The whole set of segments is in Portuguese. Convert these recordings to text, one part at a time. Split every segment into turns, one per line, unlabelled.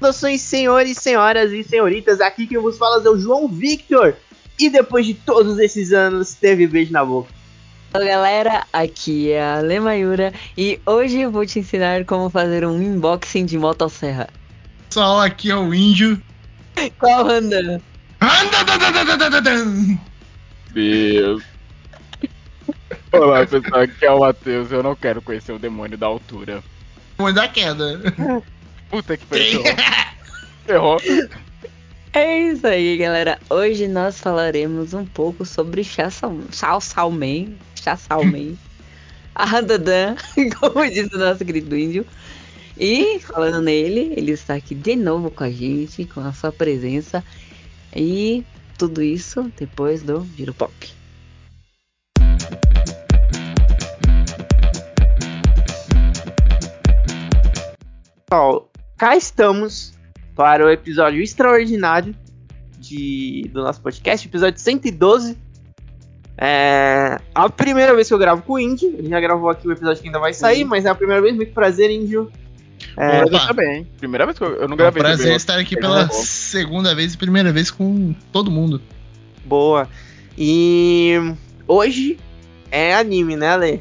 Saudações, senhores, senhoras e senhoritas. Aqui quem vos fala é o João Victor. E depois de todos esses anos, teve beijo na boca.
Olá galera, aqui é a Lemayura e hoje eu vou te ensinar como fazer um unboxing de motosserra.
Pessoal, aqui é o Índio.
Qual anda?
Deus. Olá pessoal, aqui é o Matheus. Eu não quero conhecer o demônio da altura.
Demônio da queda.
Puta que pariu. Errou.
É isso aí, galera. Hoje nós falaremos um pouco sobre Chao Salman, Chao Salman, a Randadan, como disse o nosso querido índio. E falando nele, ele está aqui de novo com a gente, com a sua presença. E tudo isso depois do Giro Pop.
Pessoal, cá estamos para o episódio extraordinário de, do nosso podcast, episódio 112. É a primeira vez que eu gravo com o Índio. Ele já gravou aqui o episódio que ainda vai sair, mas é a primeira vez. Muito prazer, Índio.
É,
Opa.
eu também. Primeira vez que eu, eu não
É um
gravei.
prazer
também,
estar aqui
eu-
pela segunda vez e primeira vez com todo mundo.
Boa. E hoje é anime, né, Ale?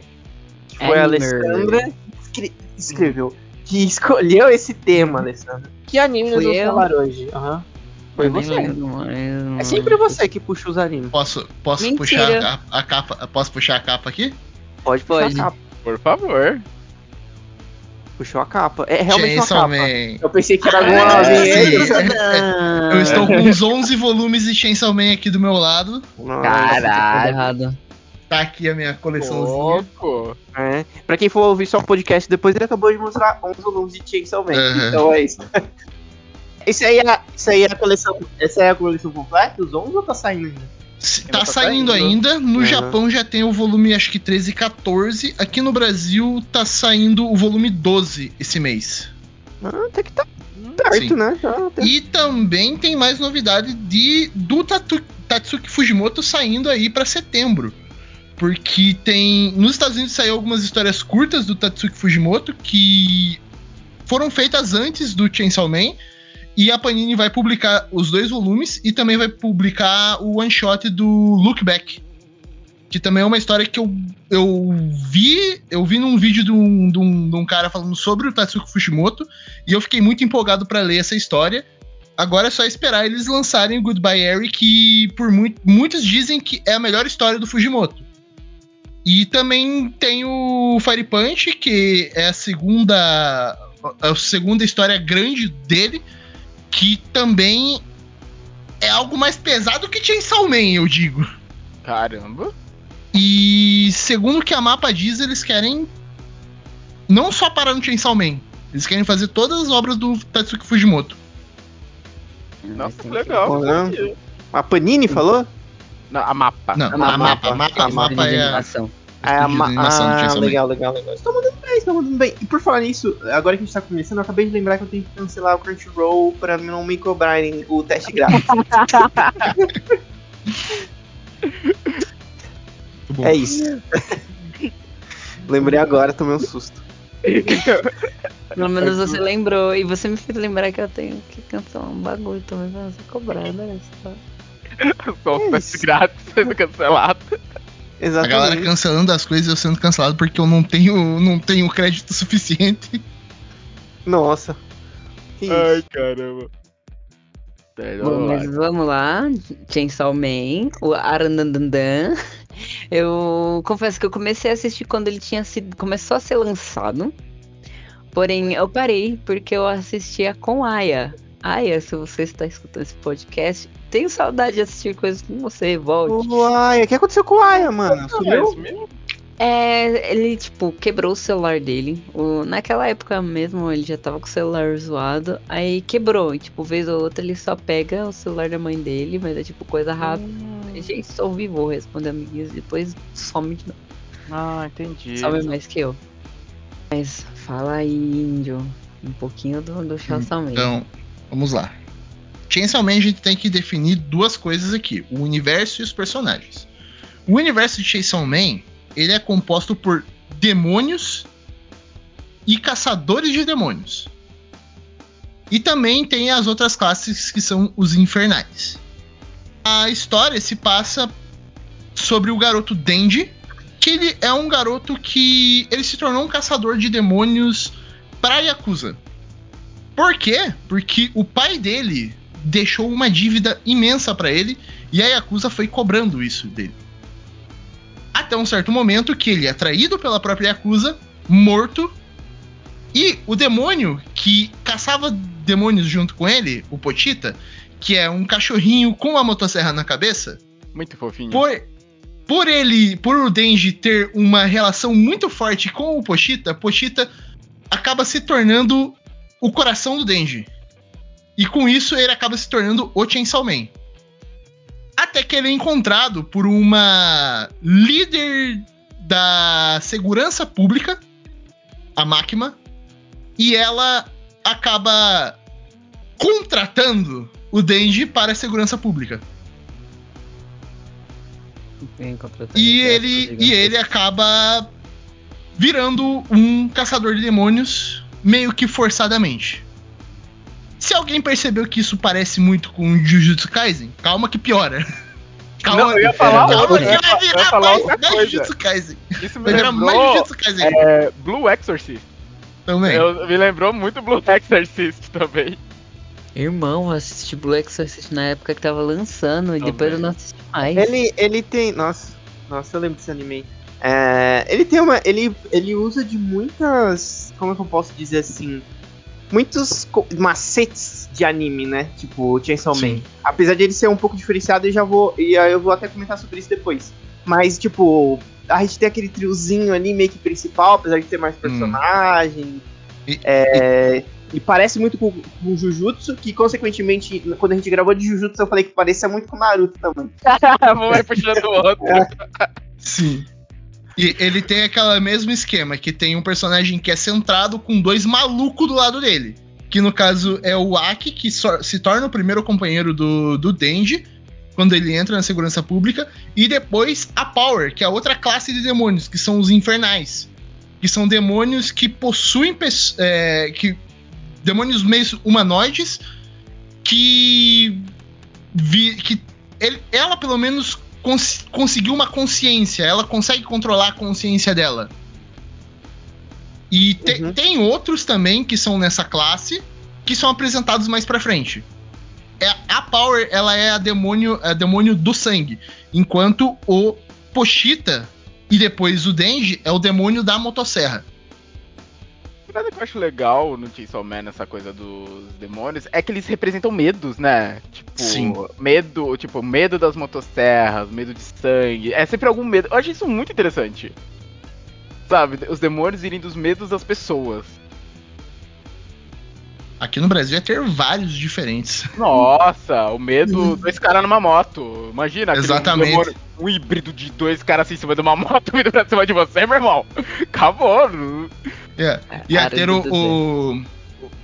Que foi a. Alessandra que escre- escreveu. Que escolheu esse tema, Alessandra. Que anime nós
Fui
vamos
eu?
falar hoje? Aham. Foi
Eu
você.
lembro,
É sempre você que puxa os animes.
Posso, posso
Mentira.
puxar a, a capa? Posso puxar a capa aqui?
Pode
Pode.
a capa.
Por favor.
Puxou a capa. É realmente uma
Chainsaw
capa.
Man.
Eu pensei que era
Ah,
alguma
sim. Eu estou com uns 11 volumes de Chainsaw Man aqui do meu lado.
Nossa,
Caralho.
Tá aqui a minha coleçãozinha.
Louco.
É. Pra quem for ouvir só o podcast depois, ele acabou de mostrar 11 volumes de Chainsaw Man.
Uhum.
Então é isso. Esse aí é, isso aí é a coleção. Essa é a coleção completa? Os 11 ou tá saindo ainda?
Tá
tá
saindo
saindo.
ainda. No
Uhum.
Japão já tem o volume, acho que 13 e 14. Aqui no Brasil tá saindo o volume 12 esse mês.
Ah, até que tá perto,
Sim.
né? Já tem-
E também tem mais novidade de do Tatu- Tatsuki Fujimoto saindo aí pra setembro. Porque tem. Nos Estados Unidos saiu algumas histórias curtas do Tatsuki Fujimoto que foram feitas antes do Chainsaw Man. E a Panini vai publicar os dois volumes e também vai publicar o one shot do Look Back. Que também é uma história que eu, eu vi. Eu vi num vídeo de um, de, um, de um cara falando sobre o Tatsuki Fujimoto. E eu fiquei muito empolgado pra ler essa história. Agora é só esperar eles lançarem o Goodbye Harry, que por muito, muitos dizem que é a melhor história do Fujimoto. E também tem o Fire Punch, que é a segunda a segunda história grande dele, que também é algo mais pesado que Chainsaw Man, eu digo.
Caramba.
E segundo o que a mapa diz, eles querem não só parar no Chainsaw Man, eles querem fazer todas as obras do Tatsuki Fujimoto.
Nossa, que legal.
Caramba. A Panini falou?
Não, a mapa.
Não,
A
a,
mapa,
mapa, a mapa, mapa é a,
É a
estúdio
ma- ah, legal, legal, legal. Estão mandando bem, estão mandando bem. E por falar nisso, agora que a gente tá começando, eu acabei de lembrar que eu tenho que cancelar o Crunchyroll pra não me cobrarem o teste grátis. É isso. Lembrei agora, tomei um susto.
Pelo menos você lembrou. E você me fez lembrar que eu tenho que cancelar um bagulho também pra ser cobrada. né? Só-
Só os
É
testes
isso.
grátis sendo cancelado.
A galera
Exatamente.
cancelando as coisas e eu sendo cancelado porque eu não tenho, não tenho crédito suficiente.
Nossa. Que isso.
Ai, caramba.
Bom,
vamos lá.
mas vamos lá. Chainsaw Man, o Arandandandan. Eu confesso que eu comecei a assistir quando ele tinha sido. começou a ser lançado. Porém, eu parei porque eu assistia com Aya. Aya, se você está escutando esse podcast, tenho saudade de assistir coisas com você, volte.
O Aya, o que aconteceu com o Aya, mano? Sumiu?
É, ele, tipo, quebrou o celular dele. O- naquela época mesmo, ele já tava com o celular zoado. Aí quebrou. E, tipo, vez ou outra, ele só pega o celular da mãe dele, mas é tipo coisa rápida. Gente, só ouvi, vou responder amiguinhos. Depois some de novo.
Ah, entendi.
Some mais que eu. Mas fala aí, índio. Um pouquinho do, do Man.
Então, vamos lá. Chainsaw Man a gente tem que definir duas coisas aqui: o universo e os personagens. O universo de Chainsaw Man ele é composto por demônios e caçadores de demônios. E também tem as outras classes que são os infernais. A história se passa sobre o garoto Denji, que ele é um garoto que ele se tornou um caçador de demônios para Yakuza. Por quê? Porque o pai dele deixou uma dívida imensa para ele e a Yakuza foi cobrando isso dele. Até um certo momento que ele é traído pela própria Yakuza, morto, e o demônio que caçava demônios junto com ele, o Potita, que é um cachorrinho com uma motosserra na cabeça,
Muito fofinho.
por, por ele, por o Denji ter uma relação muito forte com o Pochita, Pochita acaba se tornando o coração do Denji. E com isso ele acaba se tornando o Chainsaw Man. Até que ele é encontrado por uma líder da segurança pública, a Máquina, e ela acaba contratando o Denji para a segurança pública. E
tá,
ele, e ele acaba virando um caçador de demônios meio que forçadamente. Se alguém percebeu que isso parece muito com Jujutsu Kaisen, calma que piora. Calma,
Não, eu ia falar
calma
outra,
que
eu ia
vai
fa- eu ia
virar
falar
mais,
outra
mais
coisa.
Jujutsu Kaisen.
Isso me
Vai virar mais
lembrou
Jujutsu Kaisen
é, Blue Exorcist.
também.
Eu, me lembrou muito Blue Exorcist também.
Irmão, eu assisti Blue Exorcist na época que tava lançando e
Também.
depois eu não assisti mais.
Ele, ele tem. Nossa, nossa, eu lembro desse anime. É, ele tem uma. Ele, ele usa de muitas. Como é que eu posso dizer assim? Muitos macetes de anime, né? Tipo Chainsaw Man.
Sim.
Apesar de ele ser um pouco diferenciado, eu já vou. E aí eu vou até comentar sobre isso depois. Mas, tipo, a gente tem aquele triozinho ali meio que principal, apesar de ter mais personagem.
E-
É, e parece muito com, com Jujutsu, que consequentemente, quando a gente gravou de Jujutsu, eu falei que parecia muito com Naruto também.
Um vai puxando o outro.
Sim. E ele tem aquele mesmo esquema, que tem um personagem que é centrado com dois malucos do lado dele. Que no caso é o Aki, que so- se torna o primeiro companheiro do, do Denji, quando ele entra na segurança pública. E depois a Power, que é a outra classe de demônios, que são os infernais. Que são demônios que possuem. é, que, demônios meio humanoides que. Vi, que ele- ela pelo menos cons- conseguiu uma consciência, ela consegue controlar a consciência dela. E te-
Uhum.
tem outros também que são nessa classe que são apresentados mais pra frente. É, a Power, ela é a demônio, a demônio do sangue, enquanto o Pochita e depois o Denji é o demônio da motosserra.
Coisa que eu acho legal no Chainsaw Man, essa coisa dos demônios, é que eles representam medos, né? Tipo,
Sim.
medo, tipo, medo das motosserras, medo de sangue. É sempre algum medo. Eu acho isso muito interessante. Sabe, os demônios irem dos medos das pessoas.
Aqui no Brasil ia ter vários diferentes.
Nossa, o medo, dois caras numa moto. Imagina,
Exatamente.
demônio- um híbrido de dois caras assim em cima de uma moto vindo pra cima de você, meu irmão. Acabou.
É. Ia
Cara,
ter o,
meu
o,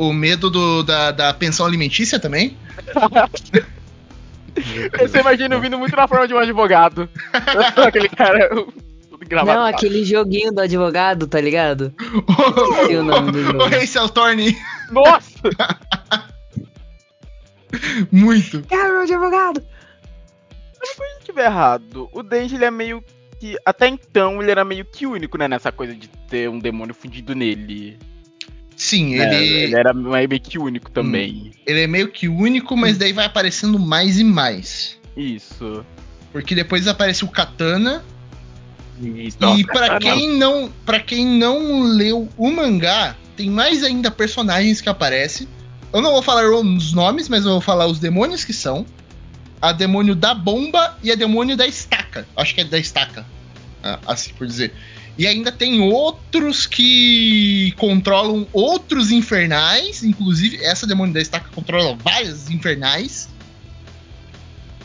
o medo do- da, da pensão alimentícia também.
Você imagina vindo muito na forma de um advogado. Aquele cara engravatado.
Não, aquele joguinho do advogado, tá ligado? Esqueci o nome do jogo.
o Rei Celtorne,
Nossa!
muito.
Quero advogado!
Se eu estiver errado, o Denji ele é meio que. Até então ele era meio que único, né? Nessa coisa de ter um demônio fundido nele.
Sim,
né?
ele,
ele era meio que único também.
ele é meio que único, mas daí vai aparecendo mais e mais.
Isso.
Porque depois aparece o Katana.
Isso.
e pra quem não, para quem não leu o mangá, tem mais ainda personagens que aparecem. Eu não vou falar os nomes, mas eu vou falar os demônios que são. A demônio da bomba e a demônio da estaca. Acho que é da estaca. ah, Assim por dizer. E ainda tem outros que controlam outros infernais. Inclusive, essa demônio da estaca controla vários infernais.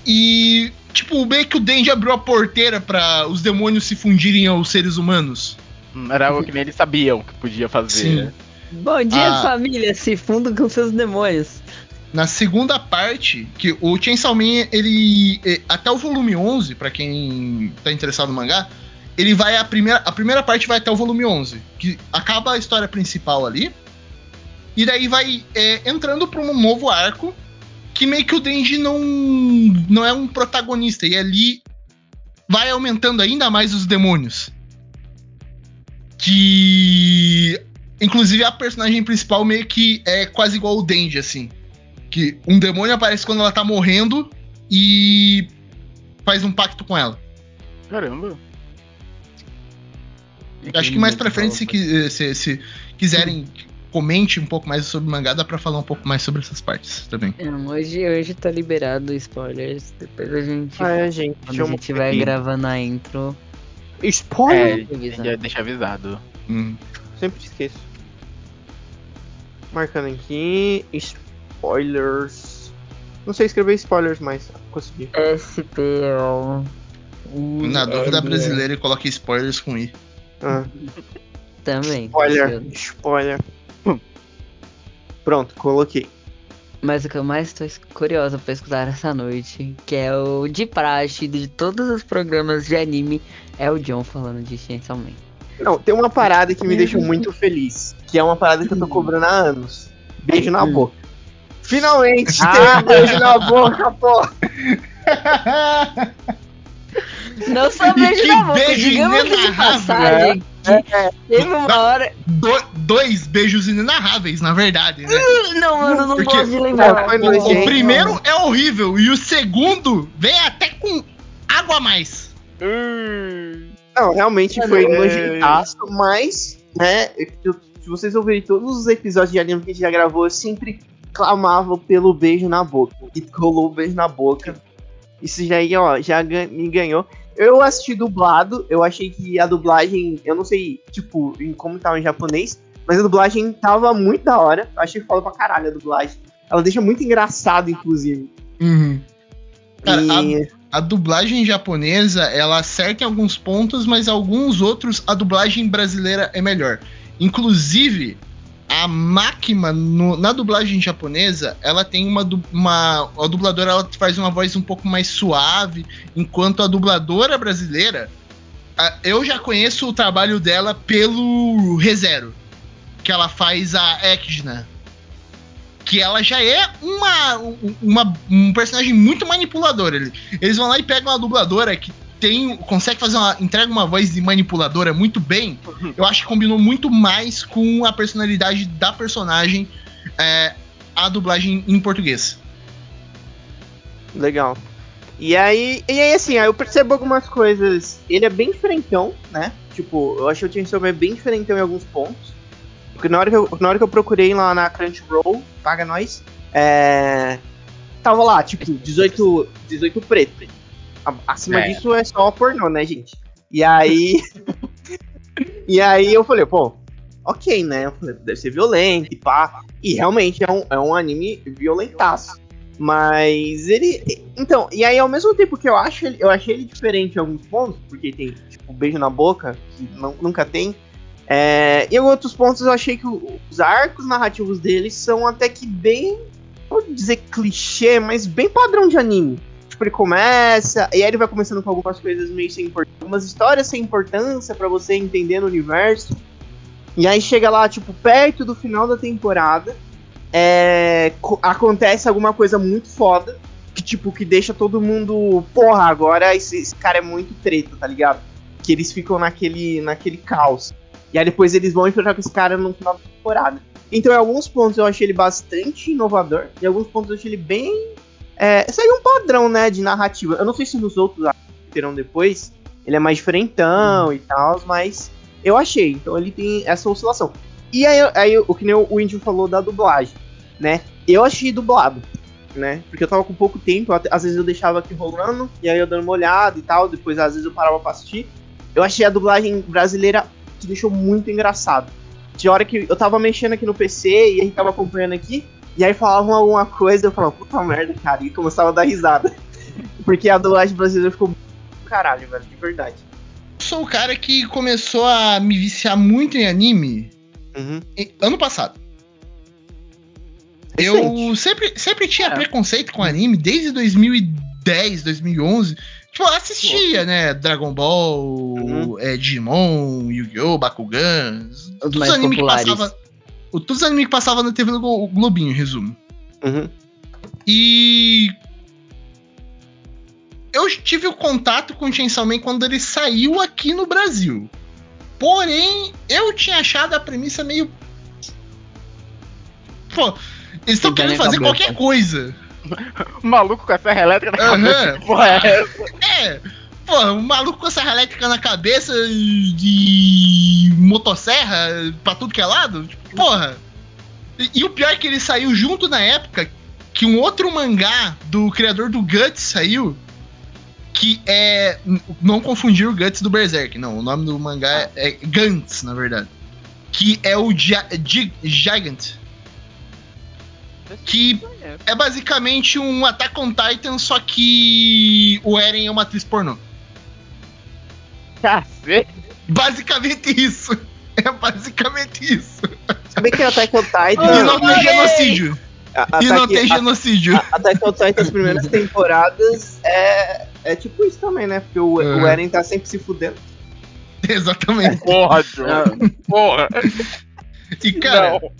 E, tipo, meio que o Denji abriu a porteira para os demônios se fundirem aos seres humanos.
Hum, Era algo que nem eles sabiam que podia fazer.
Sim.
Bom dia,
Ah.
família! Se fundam com seus demônios.
Na segunda parte, que o Chainsaw Man, ele. eh, Até o volume 11, pra quem tá interessado no mangá, ele vai. A primeira, a primeira parte vai até o volume 11, que acaba a história principal ali. E daí vai é, entrando pra um novo arco que meio que o Denji não, não é um protagonista. E ali vai aumentando ainda mais os demônios. Que. Inclusive a personagem principal meio que é quase igual o Denji, assim. Que um demônio aparece quando ela tá morrendo e faz um pacto com ela.
Caramba.
Acho que mais pra frente, se, qui- se- se quiserem, comente um pouco mais sobre o mangá, dá pra falar um pouco mais sobre essas partes também.
Não, hoje, hoje tá liberado spoilers. Depois a gente.
Ah, é, gente.
quando a gente vai gravando a intro.
Spoiler!
É, deixa avisado.
Hum.
Sempre esqueço. Marcando aqui. Spoilers. Não sei escrever spoilers, mas consegui.
SPO.
Na dúvida brasileira, coloque spoilers com I.
Ah,
Também.
spoiler. Spoiler. Pronto, coloquei.
Mas o que eu mais tô curiosa pra escutar essa noite, que é o de praxe de todos os programas de anime, é o John falando de Chainsaw Man.
Não, tem uma parada que me deixa muito feliz. Que é uma parada que eu tô cobrando há anos. Beijo na
Hum.
boca. Finalmente
Ah.
tem um beijo na boca, pô!
Não só beijo
que
na boca,
beijo
digamos que de
inenarrável,
passagem,
É,
teve uma hora...
Do- dois beijos inenarráveis, na verdade, né?
Não, mano, não
Porque-
gosto de lembrar.
Não,
O, primeiro é horrível e o segundo vem até com água a mais.
Não, realmente
Mano,
foi
é-
nojentaço, mas, né, se vocês ouvirem todos os episódios de anime que a gente já gravou, eu sempre clamava pelo beijo na boca. E rolou o beijo na boca. Isso já aí, ó, já gan- me ganhou. Eu assisti dublado, eu achei que a dublagem, eu não sei, tipo, em como tava em japonês, mas a dublagem tava muito da hora. Eu achei foda pra caralho a dublagem. Ela deixa muito engraçado, inclusive.
Cara,
e...
A dublagem japonesa, ela acerta em alguns pontos, mas alguns outros a dublagem brasileira é melhor. Inclusive, a Makima na dublagem japonesa, ela tem uma, uma a dubladora ela faz uma voz um pouco mais suave, enquanto a dubladora brasileira, a- eu já conheço o trabalho dela pelo ReZero, que ela faz a Ekidna. Que ela já é uma, um- uma- um personagem muito manipulador. Ele- Eles vão lá e pegam uma dubladora que tem, consegue fazer uma. entrega uma voz de manipuladora muito bem. Eu acho que combinou muito mais com a personalidade da personagem é, a dublagem em português.
Legal. E aí, e aí assim, aí eu percebo algumas coisas. Ele é bem diferentão, né? Tipo, eu achei o Chainsaw Man bem diferentão em alguns pontos. Porque na hora que eu, na hora que eu procurei lá na Crunchyroll, paga nós, é... Tava lá, tipo, 18, 18 preto. Acima
É.
disso é só pornô, né, gente? E aí... e aí eu falei, pô, ok, né? Eu falei, deve ser violento e pá. E realmente é um, é um anime violentaço. Mas ele. Então, e aí ao mesmo tempo que eu acho ele, eu achei ele diferente em alguns pontos, porque tem, tipo, beijo na boca, que não- nunca tem. É, em outros pontos eu achei que os arcos narrativos dele são até que bem. Vou dizer clichê, mas bem padrão de anime. Tipo, ele começa, e aí ele vai começando com algumas coisas meio sem importância, algumas histórias sem importância pra você entender no universo. E aí chega lá, tipo, perto do final da temporada é, co- acontece alguma coisa muito foda. Que, tipo, que deixa todo mundo. Porra, agora esse, esse cara é muito treta, tá ligado? Que eles ficam naquele, naquele caos. E aí depois eles vão enfrentar com esse cara no final da temporada. Então, em alguns pontos eu achei ele bastante inovador. Em alguns pontos eu achei ele bem. É, segue um padrão, né, de narrativa. Eu não sei se nos outros terão depois ele é mais diferentão e tal, mas eu achei. Então ele tem essa oscilação. E aí, aí o que nem o Índio falou da dublagem, né? Eu achei dublado, né? Porque eu tava com pouco tempo, às vezes eu deixava aqui rolando, e aí eu dando uma olhada e tal, depois às vezes eu parava pra assistir. Eu achei a dublagem brasileira que deixou muito engraçado. De hora que eu tava mexendo aqui no PC e a gente tava acompanhando aqui, e aí falavam alguma coisa, eu falava, puta merda, cara, e começava a dar risada. Porque a dublagem brasileira ficou muito do caralho, velho, de verdade.
Eu sou o cara que começou a me viciar muito em anime
Uhum.
em- ano passado.
Recente.
Eu sempre, sempre tinha
É.
preconceito com anime desde 2010, 2011. Tipo, eu assistia, né? Dragon Ball,
Uhum.
é, Digimon, Yu-Gi-Oh!, Bakugan.
Os
Todos os
mais
animes que
populares.
passava. O- todos os animes que passavam na TV do Glo- Globinho, em resumo.
Uhum.
E. Eu tive o contato com o Chainsaw Man quando ele saiu aqui no Brasil. Porém, eu tinha achado a premissa meio. Pô, eles estão querendo fazer
cabeça.
qualquer coisa.
O maluco com a serra elétrica na
Aham.
cabeça. Que porra é essa?
É, pô, um maluco com serra elétrica na cabeça de motosserra pra tudo que é lado, tipo, porra. E, e o pior é que ele saiu junto na época que um outro mangá do criador do Guts saiu, que é. Não confundir o Guts do Berserk, não. O nome do mangá é, é Gantz, na verdade. Que é o Gia- Gi- Gigant. Que é basicamente um Attack on Titan, só que o Eren é uma atriz pornô.
Cacete.
Basicamente isso. É basicamente isso.
Se bem que Attack on Titan.
e não tem genocídio.
a-
E não tem genocídio.
a- Attack on Titan, as primeiras temporadas é, é tipo isso também, né? Porque o,
Uhum.
o Eren tá sempre se fudendo.
Exatamente.
Porra, Joe. Porra.
E, cara,
Não.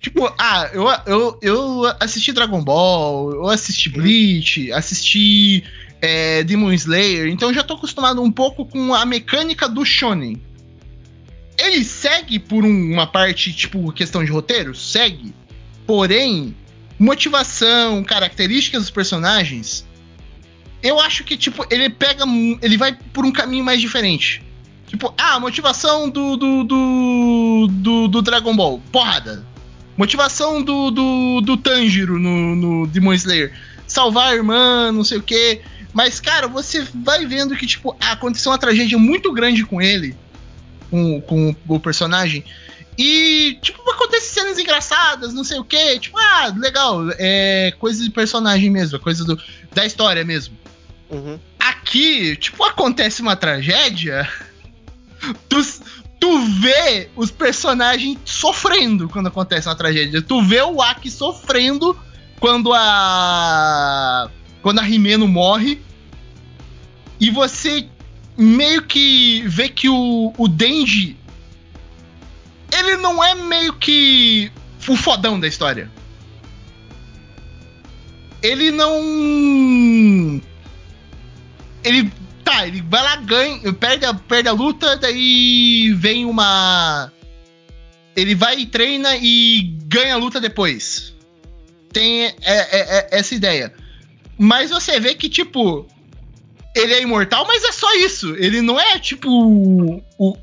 tipo, ah, eu, eu, eu assisti Dragon Ball, eu assisti Bleach, assisti é, Demon Slayer, então já tô acostumado um pouco com a mecânica do Shonen. Ele segue por um- uma parte, tipo, questão de roteiro? Segue. Porém, motivação, características dos personagens, eu acho que, tipo, ele pega. Ele vai por um caminho mais diferente. Tipo, ah, a motivação do, do, do, do, do Dragon Ball, porrada. Motivação do, do, do Tanjiro no, no Demon Slayer, salvar a irmã, não sei o quê. Mas, cara, você vai vendo que, tipo, aconteceu uma tragédia muito grande com ele, com, com o personagem. E, tipo, acontecem cenas engraçadas, não sei o quê. Tipo, ah, legal, é coisa de personagem mesmo, é coisa do, da história mesmo.
Uhum.
Aqui, tipo, acontece uma tragédia. Tu, tu vê os personagens sofrendo quando acontece uma tragédia. Tu vê o Aki sofrendo quando a. Quando a Rimeno morre. E você meio que vê que o, o Denji. Ele não é meio que o fodão da história. Ele não. Ele. Tá, ele vai lá, ganha, perde a, perde a luta, daí vem uma. Ele vai e treina e ganha a luta depois. Tem é- é- é- essa ideia. Mas você vê que, tipo. Ele é imortal, mas é só isso. Ele não é, tipo. O,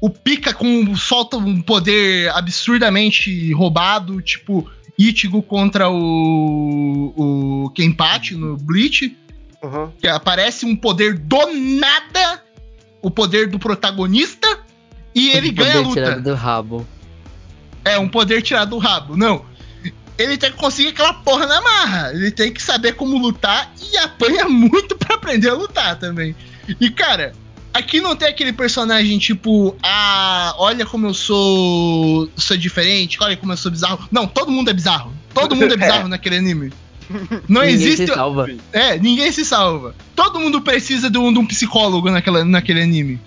o pica com. solta um poder absurdamente roubado, tipo. Ichigo contra o. o Kenpachi no Bleach
Uhum.
que aparece um poder do nada, o poder do protagonista, e ele ganha a
Poder
luta.
tirado do rabo.
É, um poder tirado do rabo. Não. Ele tem que conseguir aquela porra na marra. Ele tem que saber como lutar e apanha muito pra aprender a lutar também. E, cara, aqui não tem aquele personagem tipo, ah, olha como eu sou, sou diferente, olha como eu sou bizarro. Não, todo mundo é bizarro. Todo mundo é bizarro naquele anime. Não
Ninguém
existe.
se salva.
É, ninguém se salva. Todo mundo precisa de um, de um psicólogo naquela, naquele anime.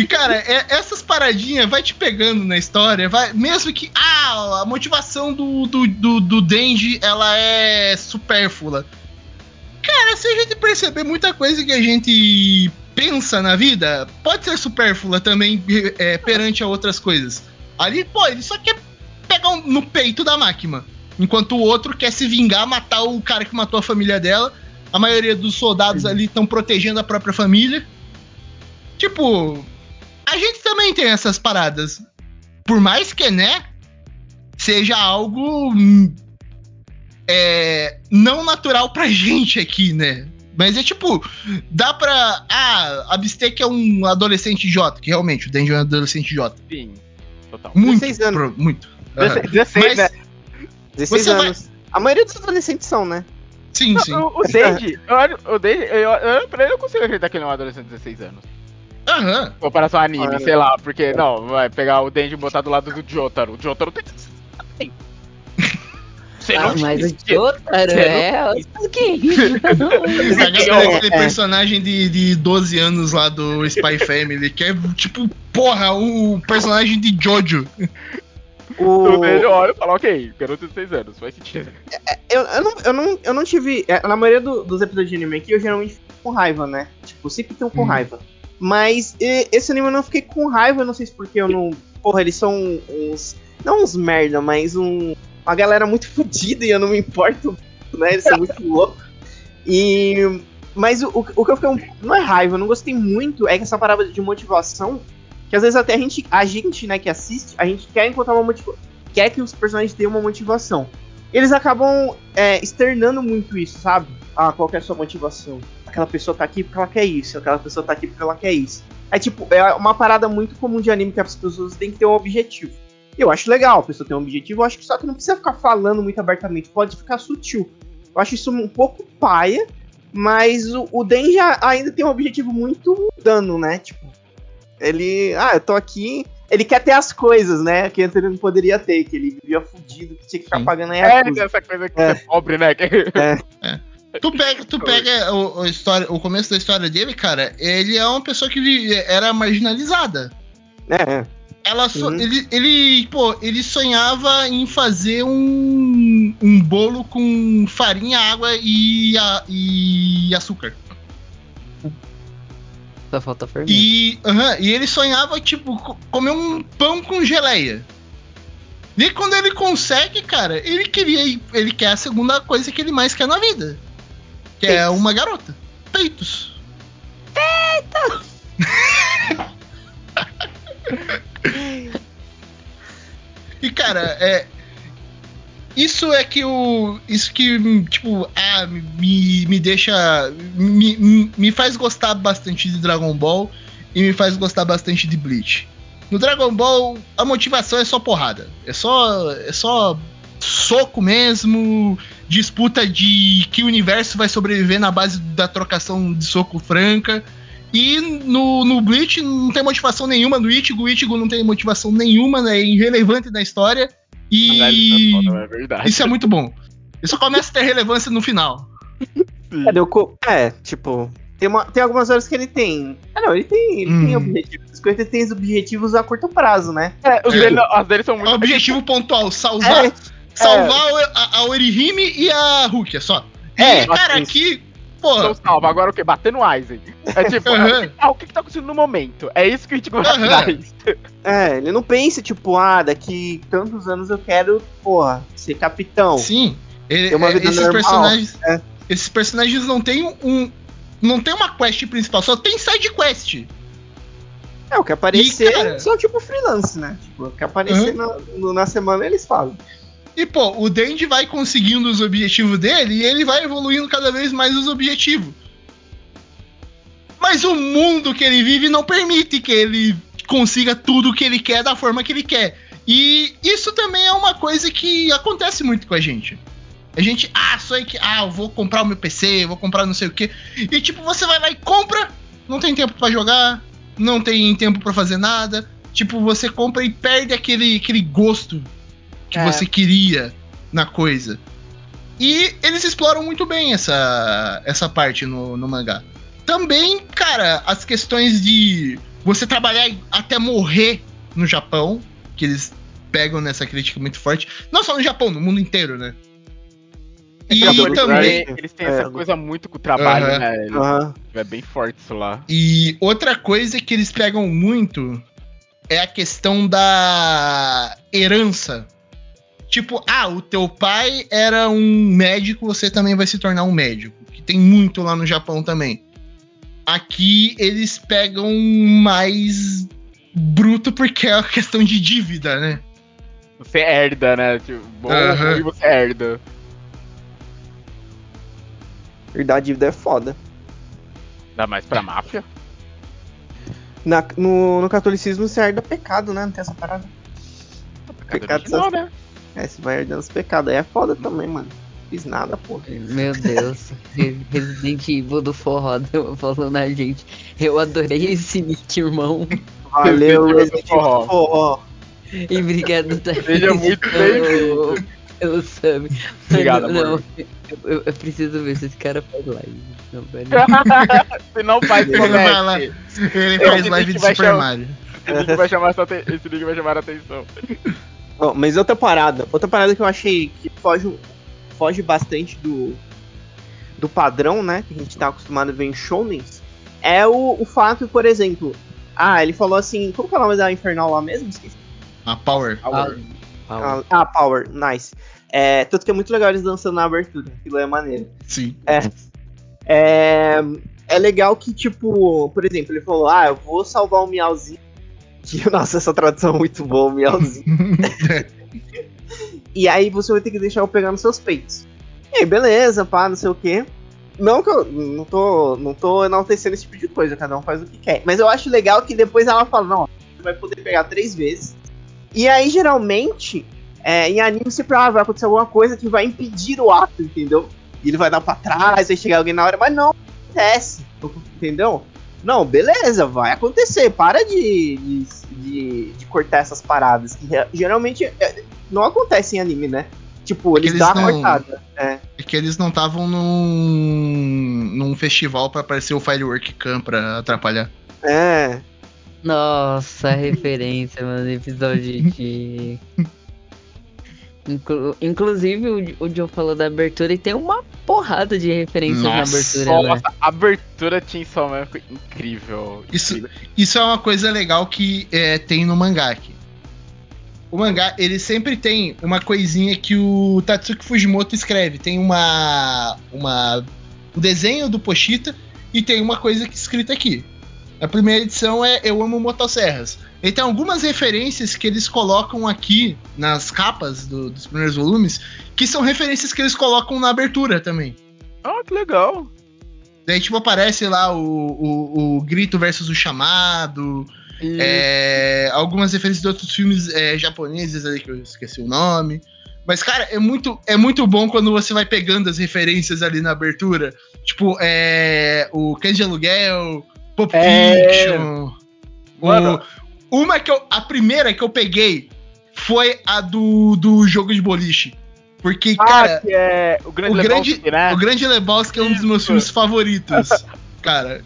E, cara, é- essas paradinhas vai te pegando na história, vai. Mesmo que. Ah, a motivação do, do, do, do Denji ela é supérflua. Cara, se a gente perceber muita coisa que a gente pensa na vida, pode ser supérflua também é, perante a outras coisas. Ali, pô, ele só quer pegar um- no peito da máquina. Enquanto o outro quer se vingar, matar o cara que matou a família dela. A maioria dos soldados ali estão protegendo a própria família. Tipo, a gente também tem essas paradas. Por mais que, né, seja algo hum, é, não natural pra gente aqui, né? Mas é tipo, dá pra. Ah, a Bistec é um adolescente idiota, que realmente o Denji é um adolescente idiota.
Sim, total.
Muito,
16 anos.
pro- muito. Aham.
16, 16
Mas-
né?
16
Você vai-
anos. A maioria dos adolescentes são, né?
Sim,
Não,
sim.
O, o Denji, eu o Denji, eu, eu, eu, pra ele eu consigo acreditar que ele é um adolescente de 16 anos.
Aham.
Em comparação anime,
Olha.
sei lá, porque, não, vai pegar o Denji e botar do lado do Jotaro. O Jotaro tem 16 também. Você
Ah, mas o Jotaro é. O que é isso?
Agora
É,
aquele
é.
personagem de, de 12 anos lá do Spy Family, que é tipo, porra, o personagem de Jojo.
O...
Eu vejo, olho e falo, ok, garoto de 6 anos, faz sentido.
Eu, eu, não, eu, não, eu não tive. é, Na maioria do- dos episódios de anime aqui, eu geralmente fico com raiva, né? Tipo, sempre tenho com
Hum.
raiva. Mas esse anime eu não fiquei com raiva, eu não sei se porque eu não. Porra, eles são uns. Não uns merda, mas um. Uma galera muito fodida e eu não me importo, né? Eles são muito loucos. E. Mas o, o, que eu fiquei. um- Não é raiva, eu não gostei muito, é que essa parada de motivação. Que às vezes até a gente, a gente, né, que assiste, a gente quer encontrar uma motivação. Quer que os personagens tenham uma motivação eles acabam é, externando muito isso, sabe? Ah, qual é a sua motivação? Aquela pessoa tá aqui porque ela quer isso, aquela pessoa tá aqui porque ela quer isso. É tipo, é uma parada muito comum de anime que as pessoas têm que ter um objetivo. Eu acho legal a pessoa ter um objetivo, eu acho que só que não precisa ficar falando muito abertamente, pode ficar sutil. Eu acho isso um pouco paia, mas o, o Den já ainda tem um objetivo muito dano, né? Tipo, ele. Ah, eu tô aqui. Ele quer ter as coisas, né? Que antes ele não poderia ter, que ele vivia fudido, que tinha que ficar
Sim.
pagando aí
É,
a coisa.
essa coisa que
É.
você é pobre, né?
Tu pega, tu pega o, o história, o começo da história dele, cara, ele é uma pessoa que era marginalizada.
É, é.
Ela so-
Uhum.
ele, ele, pô, ele sonhava em fazer um, um bolo com farinha, água e, a- e açúcar.
Só falta fermento.
E, aham, e ele sonhava, tipo, co- comer um pão com geleia. E quando ele consegue, cara, ele queria. Ele quer a segunda coisa que ele mais quer na vida. Que é
Peitos.
uma garota. Peitos. E cara, é. Isso é que o. Isso que, tipo, ah, me, me deixa. Me- me faz gostar bastante de Dragon Ball e me faz gostar bastante de Bleach. No Dragon Ball, a motivação é só porrada. É só. É só soco mesmo. Disputa de que universo vai sobreviver na base da trocação de soco franca. E no, no Bleach não tem motivação nenhuma, no Ichigo, o Ichigo não tem motivação nenhuma, né, é irrelevante na história. E
É verdade.
isso é muito bom. Só começa a ter relevância no final.
É, tipo, tem, uma, tem algumas horas que ele tem. Ah, não, ele tem, ele tem
Hum.
objetivos. As coisas tem os objetivos a curto prazo, né?
É, os
É.
dele, as deles são
É
muito.
um objetivo pontual, salvar,
É,
salvar o- a, a Orihime e a Rukia, só. E,
É,
cara,
assim,
aqui,
Então
pô,
salva, agora o quê? Bater no Aizen. É tipo,
Aham.
ah, o que, que tá acontecendo no momento? É isso que a gente
Aham.
atrás.
é, ele não pensa, tipo, ah, daqui tantos anos eu quero, porra, ser capitão.
sim. Ele-
uma
é,
vida
esses
normal,
personagens.
é.
Esses personagens não tem um. Não tem uma quest principal, só tem side quest.
É, o que aparecer
E, cara-
são tipo freelance, né? Tipo, o que aparecer na, no- na semana eles fazem.
E, pô, o Dandy vai conseguindo os objetivos dele e ele vai evoluindo cada vez mais os objetivos. Mas o mundo que ele vive não permite que ele consiga tudo que ele quer da forma que ele quer. E isso também é uma coisa que acontece muito com a gente. A gente, ah, só que, ah, eu vou comprar o meu PC, vou comprar não sei o quê. E tipo, você vai lá e compra, não tem tempo pra jogar, não tem tempo pra fazer nada. Tipo, você compra e perde aquele, aquele gosto que
É.
você queria na coisa. E eles exploram muito bem essa, essa parte no, no mangá. Também, cara, as questões de você trabalhar até morrer no Japão, que eles pegam nessa crítica muito forte. Não só no Japão, no mundo inteiro, né? E
Trabalhadores
também.
Eles têm
É.
essa coisa muito com o trabalho,
Aham.
né? Eles-
Aham.
É bem forte isso lá.
E outra coisa que eles pegam muito é a questão da herança. Tipo, ah, o teu pai era um médico, você também vai se tornar um médico. Que tem muito lá no Japão também. Aqui eles pegam mais bruto porque é uma questão de dívida, né?
Você herda, né? Tipo, bom e você herda.
Herdar dívida é foda.
Dá mais pra máfia.
Na- no, no catolicismo você herda pecado, né? Não tem essa parada. Pecado
original, né?
É, você vai herdando os pecados. Aí é foda também, mano. Fiz nada, porra.
Meu Deus. Resident Evil do forró falando a gente. Eu adorei esse nick, irmão.
Valeu,
Resident Evil
Evil
forró.
E obrigado, Thaís.
Seja muito
pelo- pelo sub.
Obrigado,
Mano,
amor.
não, eu, eu preciso ver se esse cara faz live. Não, velho.
Se não faz,
Ele vai lá.
comete.
Ele faz live de Super
chamar-
Mario.
Esse link vai chamar, sua aten- esse link vai chamar a atenção.
Ó, mas outra parada, outra parada que eu achei que foge, foge bastante do, do padrão, né? Que a gente tá acostumado a ver em shounens, é o, o fato, por exemplo, ah, ele falou assim, como que é o nome da Infernal lá mesmo? Esqueci.
A Power.
Ah,
Ah, ah, Power, nice. É, tanto que é muito legal eles dançando na abertura, aquilo é maneiro.
Sim.
É, é legal que, tipo, por exemplo, ele falou, ah, eu vou salvar o Miauzinho. Que, nossa, essa tradução é muito boa, Miauzinho. E aí você vai ter que deixar eu pegar nos seus peitos. E aí, beleza, pá, não sei o quê. Não que eu não tô, não tô enaltecendo esse tipo de coisa, cada um faz o que quer. Mas eu acho legal que depois ela fala, não, você vai poder pegar três vezes. E aí, geralmente, é, em anime sempre ah, vai acontecer alguma coisa que vai impedir o ato, entendeu? E ele vai dar pra trás, vai chegar alguém na hora, mas não acontece, entendeu? Não, beleza, vai acontecer. Para de, de, de- de cortar essas paradas. Que geralmente é, não acontece em anime, né? Tipo, eles
eles
dão a
não-
cortada. É.
É que eles não estavam num, num festival pra aparecer o Firework Cam pra atrapalhar.
É.
Nossa, referência, mano, episódio de. Inclu- inclusive, o, o Joe falou da abertura e tem uma porrada de referências na
Nossa,
abertura, né?
Nossa, a abertura Chainsaw Man ficou incrível.
Isso-
incrível.
Isso é uma coisa legal que é, tem no mangá aqui. O mangá, ele sempre tem uma coisinha que o Tatsuki Fujimoto escreve. Tem uma. uma o desenho do Pochita e tem uma coisa que escrita aqui. A primeira edição é Eu Amo Motosserras. E tem algumas referências que eles colocam aqui nas capas do- dos primeiros volumes, que são referências que eles colocam na abertura também.
Ah, que legal.
Daí, tipo, aparece lá o, o, o Grito versus o Chamado,
E-
é, algumas referências de outros filmes é, japoneses ali que eu esqueci o nome. Mas, cara, é muito, é muito bom quando você vai pegando as referências ali na abertura. Tipo, é, o Cães de Aluguel, Pop
É.
Fiction. o-
Mano.
uma que eu. A primeira que eu peguei foi a do, do jogo de boliche. Porque,
Ah,
cara,
que é o Grande
o grande,
Lebowski, né?
o Grande Lebowski é um dos meus filmes favoritos, cara.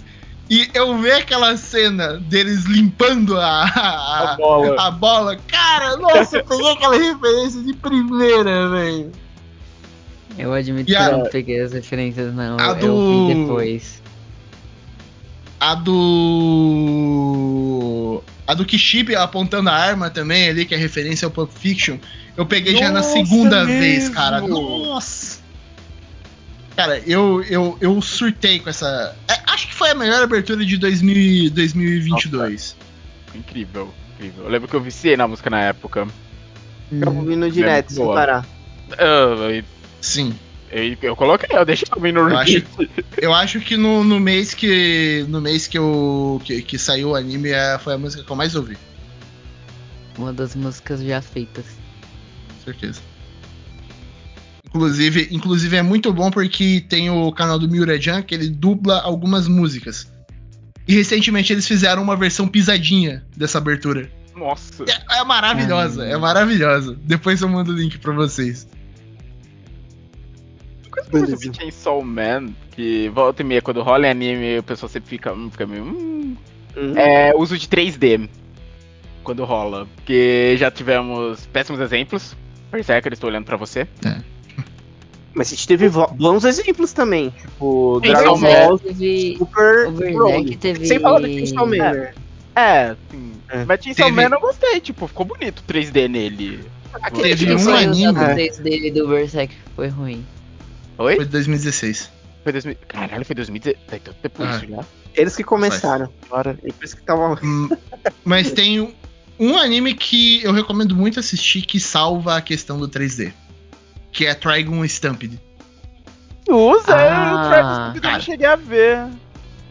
E eu ver aquela cena deles limpando a, a,
A bola.
a bola, cara, nossa, eu peguei aquela referência de primeira, velho.
Eu admito
E
que eu não peguei as referências, não.
a
Eu
do-
vi depois.
A do. A do Kishibe apontando a arma também ali, que é referência ao Pulp Fiction. Eu peguei já na
Nossa,
segunda
mesmo.
vez, cara. Nossa! Cara, eu, eu, eu surtei com essa. é, acho que foi a melhor abertura de 2000, 2022.
Incrível, incrível. Eu lembro que eu viciei na música na época.
Eu vou vir no direto, sem parar.
Eu,
Sim.
Eu, eu coloquei, eu deixei também no
Eu acho, eu acho que no, no mês que. No mês que, eu, que, que saiu o anime é- foi a música que eu mais ouvi.
Uma das músicas já feitas.
Com certeza. Inclusive, inclusive é muito bom porque tem o canal do Miura-Jan que ele dubla algumas músicas. E recentemente eles fizeram uma versão pisadinha dessa abertura.
Nossa.
É, é maravilhosa, é maravilhosa. Depois eu mando o link pra vocês.
Coisa que eu
Beleza.
de Chainsaw Man, que volta e meia, quando rola em anime, o pessoal sempre fica, hum, fica meio. Hum,
Hum.
é uso de 3D quando rola. Porque já tivemos péssimos exemplos. Berserker, estou olhando pra você.
Mas a gente teve bons exemplos também. Tipo,
Sim,
Dragon Ball
teve.
Super
O Berserk
Broly.
teve-
Sem falar do Chainsaw Man,
É.
É, sim.
É.
Mas Chainsaw
Teve-
Man eu gostei, tipo, ficou bonito o 3D nele.
Aquele
Teve
que
um anime.
o 3 dele do Berserk foi ruim.
Oi?
Foi de 2016.
Foi 2000. Caralho, foi 2010. Tem tanto tempo
Ah.
isso já.
Eles que começaram.
Agora.
E por isso que tava.
Hum, Mas tem um, um anime que eu recomendo muito assistir que salva a questão do 3D. Que é Trigon Stampede.
Usa,
Ah,
eu, Travis Scott, eu não cheguei a ver.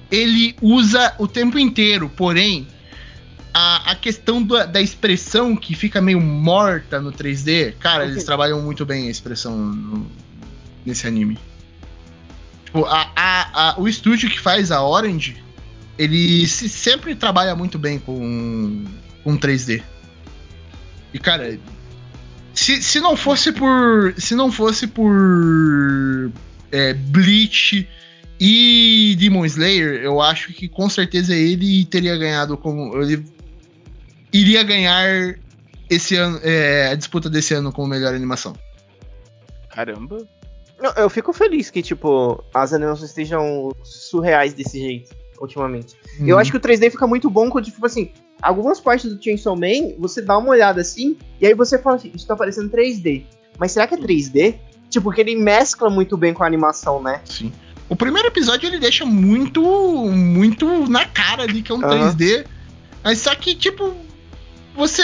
ele usa o tempo inteiro, porém, a, a questão da, da expressão que fica meio morta no 3D, cara, eles trabalham muito bem a expressão no- nesse anime. Tipo, a- a- a- o estúdio que faz a Orange, ele se- sempre trabalha muito bem com, com 3D. E, cara, se, se não fosse por. Se não fosse por. É, Bleach e Demon Slayer, eu acho que com certeza ele teria ganhado como. Ele iria ganhar esse ano, é, a disputa desse ano como melhor animação.
Caramba.
Não, eu fico feliz que, tipo, as animações estejam surreais desse jeito, ultimamente.
Uhum.
Eu acho que o 3D fica muito bom quando, tipo assim, algumas partes do Chainsaw Man, você dá uma olhada assim, e aí você fala assim, isso tá parecendo 3D. Mas será que é 3D? Tipo, porque ele mescla muito bem com a animação, né?
Sim. O primeiro episódio ele deixa muito, muito na cara ali que é um
Aham.
3D. Mas só que, tipo, você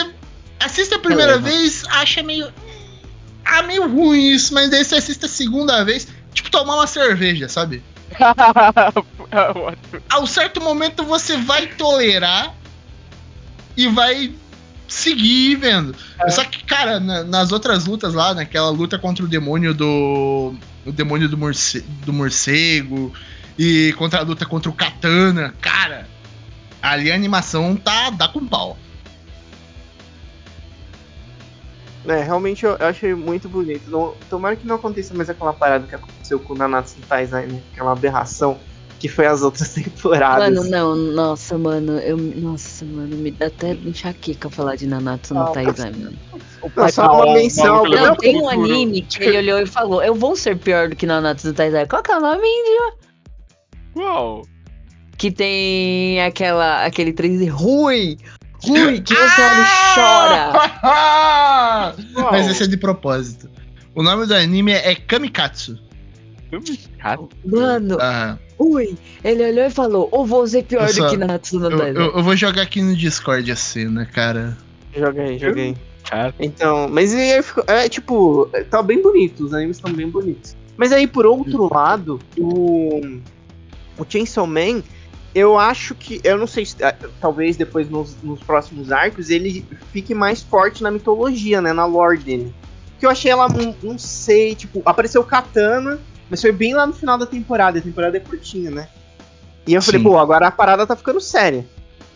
assiste a primeira
Beleza.
vez, acha meio. Ah, meio ruim isso, mas daí você assiste a segunda vez, tipo, tomar uma cerveja, sabe? Ao certo momento você vai tolerar e vai seguir vendo. Só que, cara, na- nas outras lutas lá, naquela luta contra o demônio do. O demônio do, morce, do morcego e contra a luta contra o katana, cara, ali a animação tá dá com pau.
É, realmente eu, eu achei muito bonito. Não- tomara que não aconteça mais aquela parada que aconteceu com o Nanatsu no Taizai, né? Aquela aberração que foi as outras temporadas.
Mano, não, nossa, mano, eu. Nossa, mano, me dá até enxaqueca falar de Nanatsu no Taizai, mano.
Não, só uma menção.
Não,
levanta
tem um anime que ele olhou e falou: Eu vou ser pior do que Nanatsu no Taizai. Qual que é o nome, Índio?
Uau.
Que tem aquela, aquele 3D ruim, ruim, que você olha e
Ah!
chora.
Mas esse é de propósito. O nome do anime é Kamikatsu.
Cara,
Mano,
Ah.
Ele olhou e falou: Eu vou ser pior
só-
do que Nanatsu no
eu, eu- eu vou jogar aqui no Discord a cena, cara.
Joguei, joguei.
cara.
Então, mas aí ficou- é tipo, tá bem bonito, os animes estão bem bonitos. Mas aí, por outro lado, o, o Chainsaw Man, eu acho que, eu não sei se, ah, talvez depois nos, nos próximos arcos, ele fique mais forte na mitologia, né, na lore dele. Que eu achei ela, não, não sei, tipo, apareceu Katana, mas foi bem lá no final da temporada, a temporada é curtinha, né? E eu falei,
Sim.
pô, agora a parada tá ficando séria,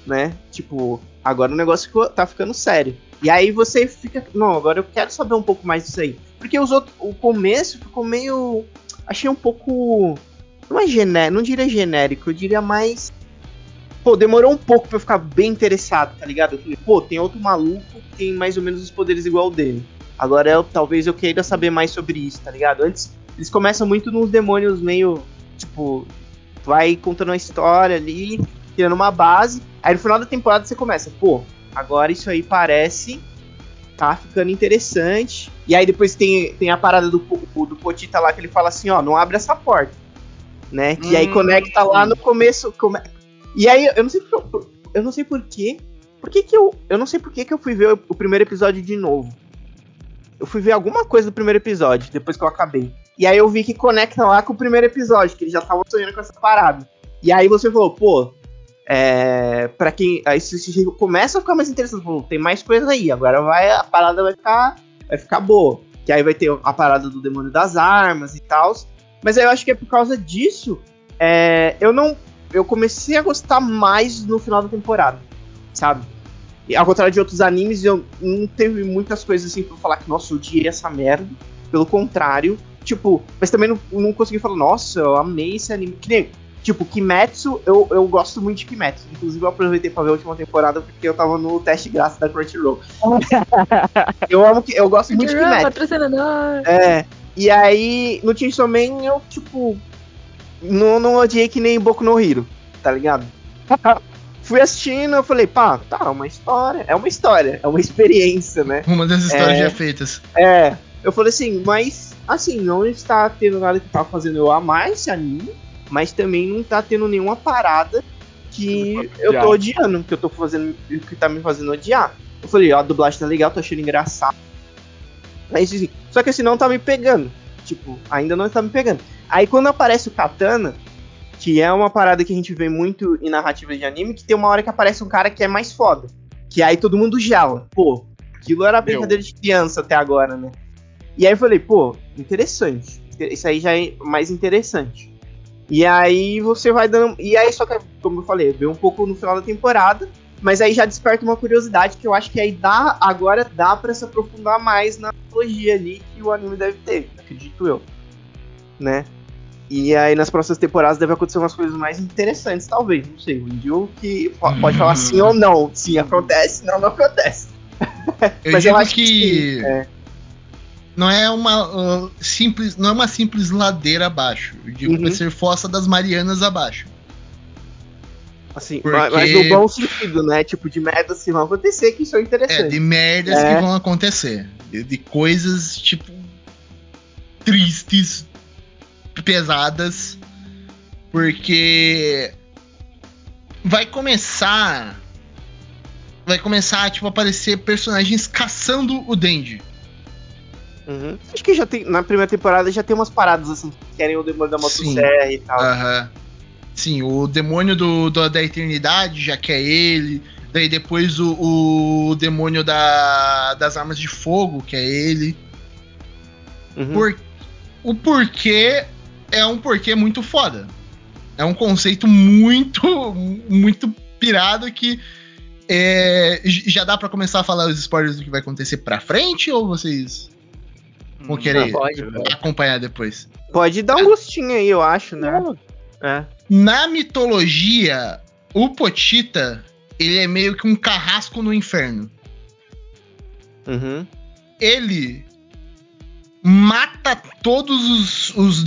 né? Tipo, agora o negócio ficou- tá ficando sério. E aí você fica, não, agora eu quero saber um pouco mais disso aí. Porque os outros, o começo ficou meio, achei um pouco, não é genérico, não diria genérico, eu diria mais, pô, demorou um pouco pra eu ficar bem interessado, tá ligado? Eu falei, pô, tem outro maluco que tem mais ou menos os poderes igual dele. Agora eu, talvez eu queira saber mais sobre isso, tá ligado? Antes, eles começam muito nos demônios meio, tipo, vai contando uma história ali, criando uma base. Aí no final da temporada você começa, pô, agora isso aí parece tá ficando interessante. E aí depois tem, tem a parada do, do Potita lá que ele fala assim, ó, não abre essa porta. Né? Que aí
Hum.
conecta lá no começo. come- E aí eu não sei por, por- eu não sei por quê. Por que que eu. Eu não sei por que que eu fui ver o, primeiro episódio de novo. Eu fui ver alguma coisa do primeiro episódio, depois que eu acabei. E aí eu vi que conecta lá com o primeiro episódio, que ele já tava sonhando com essa parada. E aí você falou, pô, é. Pra quem. Aí você começa a ficar mais interessante, pô, tem mais coisa aí, agora vai, a parada vai ficar. Vai ficar boa. Que aí vai ter a parada do demônio das armas e tal. Mas eu acho que é por causa disso. é, eu não. Eu comecei a gostar mais no final da temporada. Sabe? E ao contrário de outros animes, eu não teve muitas coisas assim pra eu falar que, nossa, eu odiei essa merda. Pelo contrário. Tipo, mas também não, não consegui falar, nossa, eu amei esse anime. Que nem, tipo, Kimetsu, eu, eu gosto muito de Kimetsu. Inclusive, eu aproveitei pra ver a última temporada porque eu tava no teste grátis da Crunchyroll. eu amo que eu gosto muito de Kimetsu. É. E aí, no Chainsaw Man, eu, tipo, não, não odiei que nem Boku no Hero, tá ligado? Fui assistindo, eu falei, pá, tá, é uma história. É uma história, é uma experiência, né?
Uma das histórias
É.
já feitas.
É. Eu falei assim, mas, assim, não está tendo nada que tá fazendo eu amar esse anime, mas também não tá tendo nenhuma parada que eu tô odiando, que eu tô fazendo, que tá me fazendo odiar. Eu falei, ó, a dublagem tá legal, tô achando engraçado. Só que assim, não tá me pegando. Tipo, ainda não tá me pegando. Aí quando aparece o Katana, que é uma parada que a gente vê muito em narrativas de anime, que tem uma hora que aparece um cara que é mais foda. Que aí todo mundo gela. Pô, aquilo era brincadeira de criança até agora, né? E aí eu falei, pô, interessante. Isso aí já é mais interessante. E aí você vai dando. E aí, só que, como eu falei, veio um pouco no final da temporada. Mas aí já desperta uma curiosidade que eu acho que aí dá, agora dá para se aprofundar mais na mitologia ali que o anime deve ter, acredito eu. Né? E aí nas próximas temporadas deve acontecer umas coisas mais interessantes, talvez. Não sei. O Indio que pode falar sim ou não. Sim, acontece, não, não acontece.
Eu Mas eu que, que é. não é uma uh, simples, não é uma simples ladeira abaixo. Eu digo uhum. ser fossa das Marianas abaixo.
Assim, Porque... mas no bom sentido, né? Tipo, de merdas que vão acontecer, que isso é interessante.
É, de merdas é. que vão acontecer. De, de coisas, tipo, tristes, pesadas, porque vai começar vai começar tipo a aparecer personagens caçando o Dendi.
Uhum. Acho que já tem na primeira temporada já tem umas paradas assim que querem o demônio da motosserra e tal.
Uhum. Sim, o demônio do, do, da eternidade já quer ele. Daí depois o, o demônio da, das armas de fogo, que é ele. Uhum. Por, o porquê é um porquê muito foda. É um conceito muito, muito pirado que é, já dá para começar a falar os spoilers do que vai acontecer pra frente ou vocês vão querer pode, acompanhar depois?
Pode dar um gostinho aí, eu acho, né?
É. Na mitologia, o Potita, ele é meio que um carrasco no inferno.
Uhum.
Ele mata todos os, os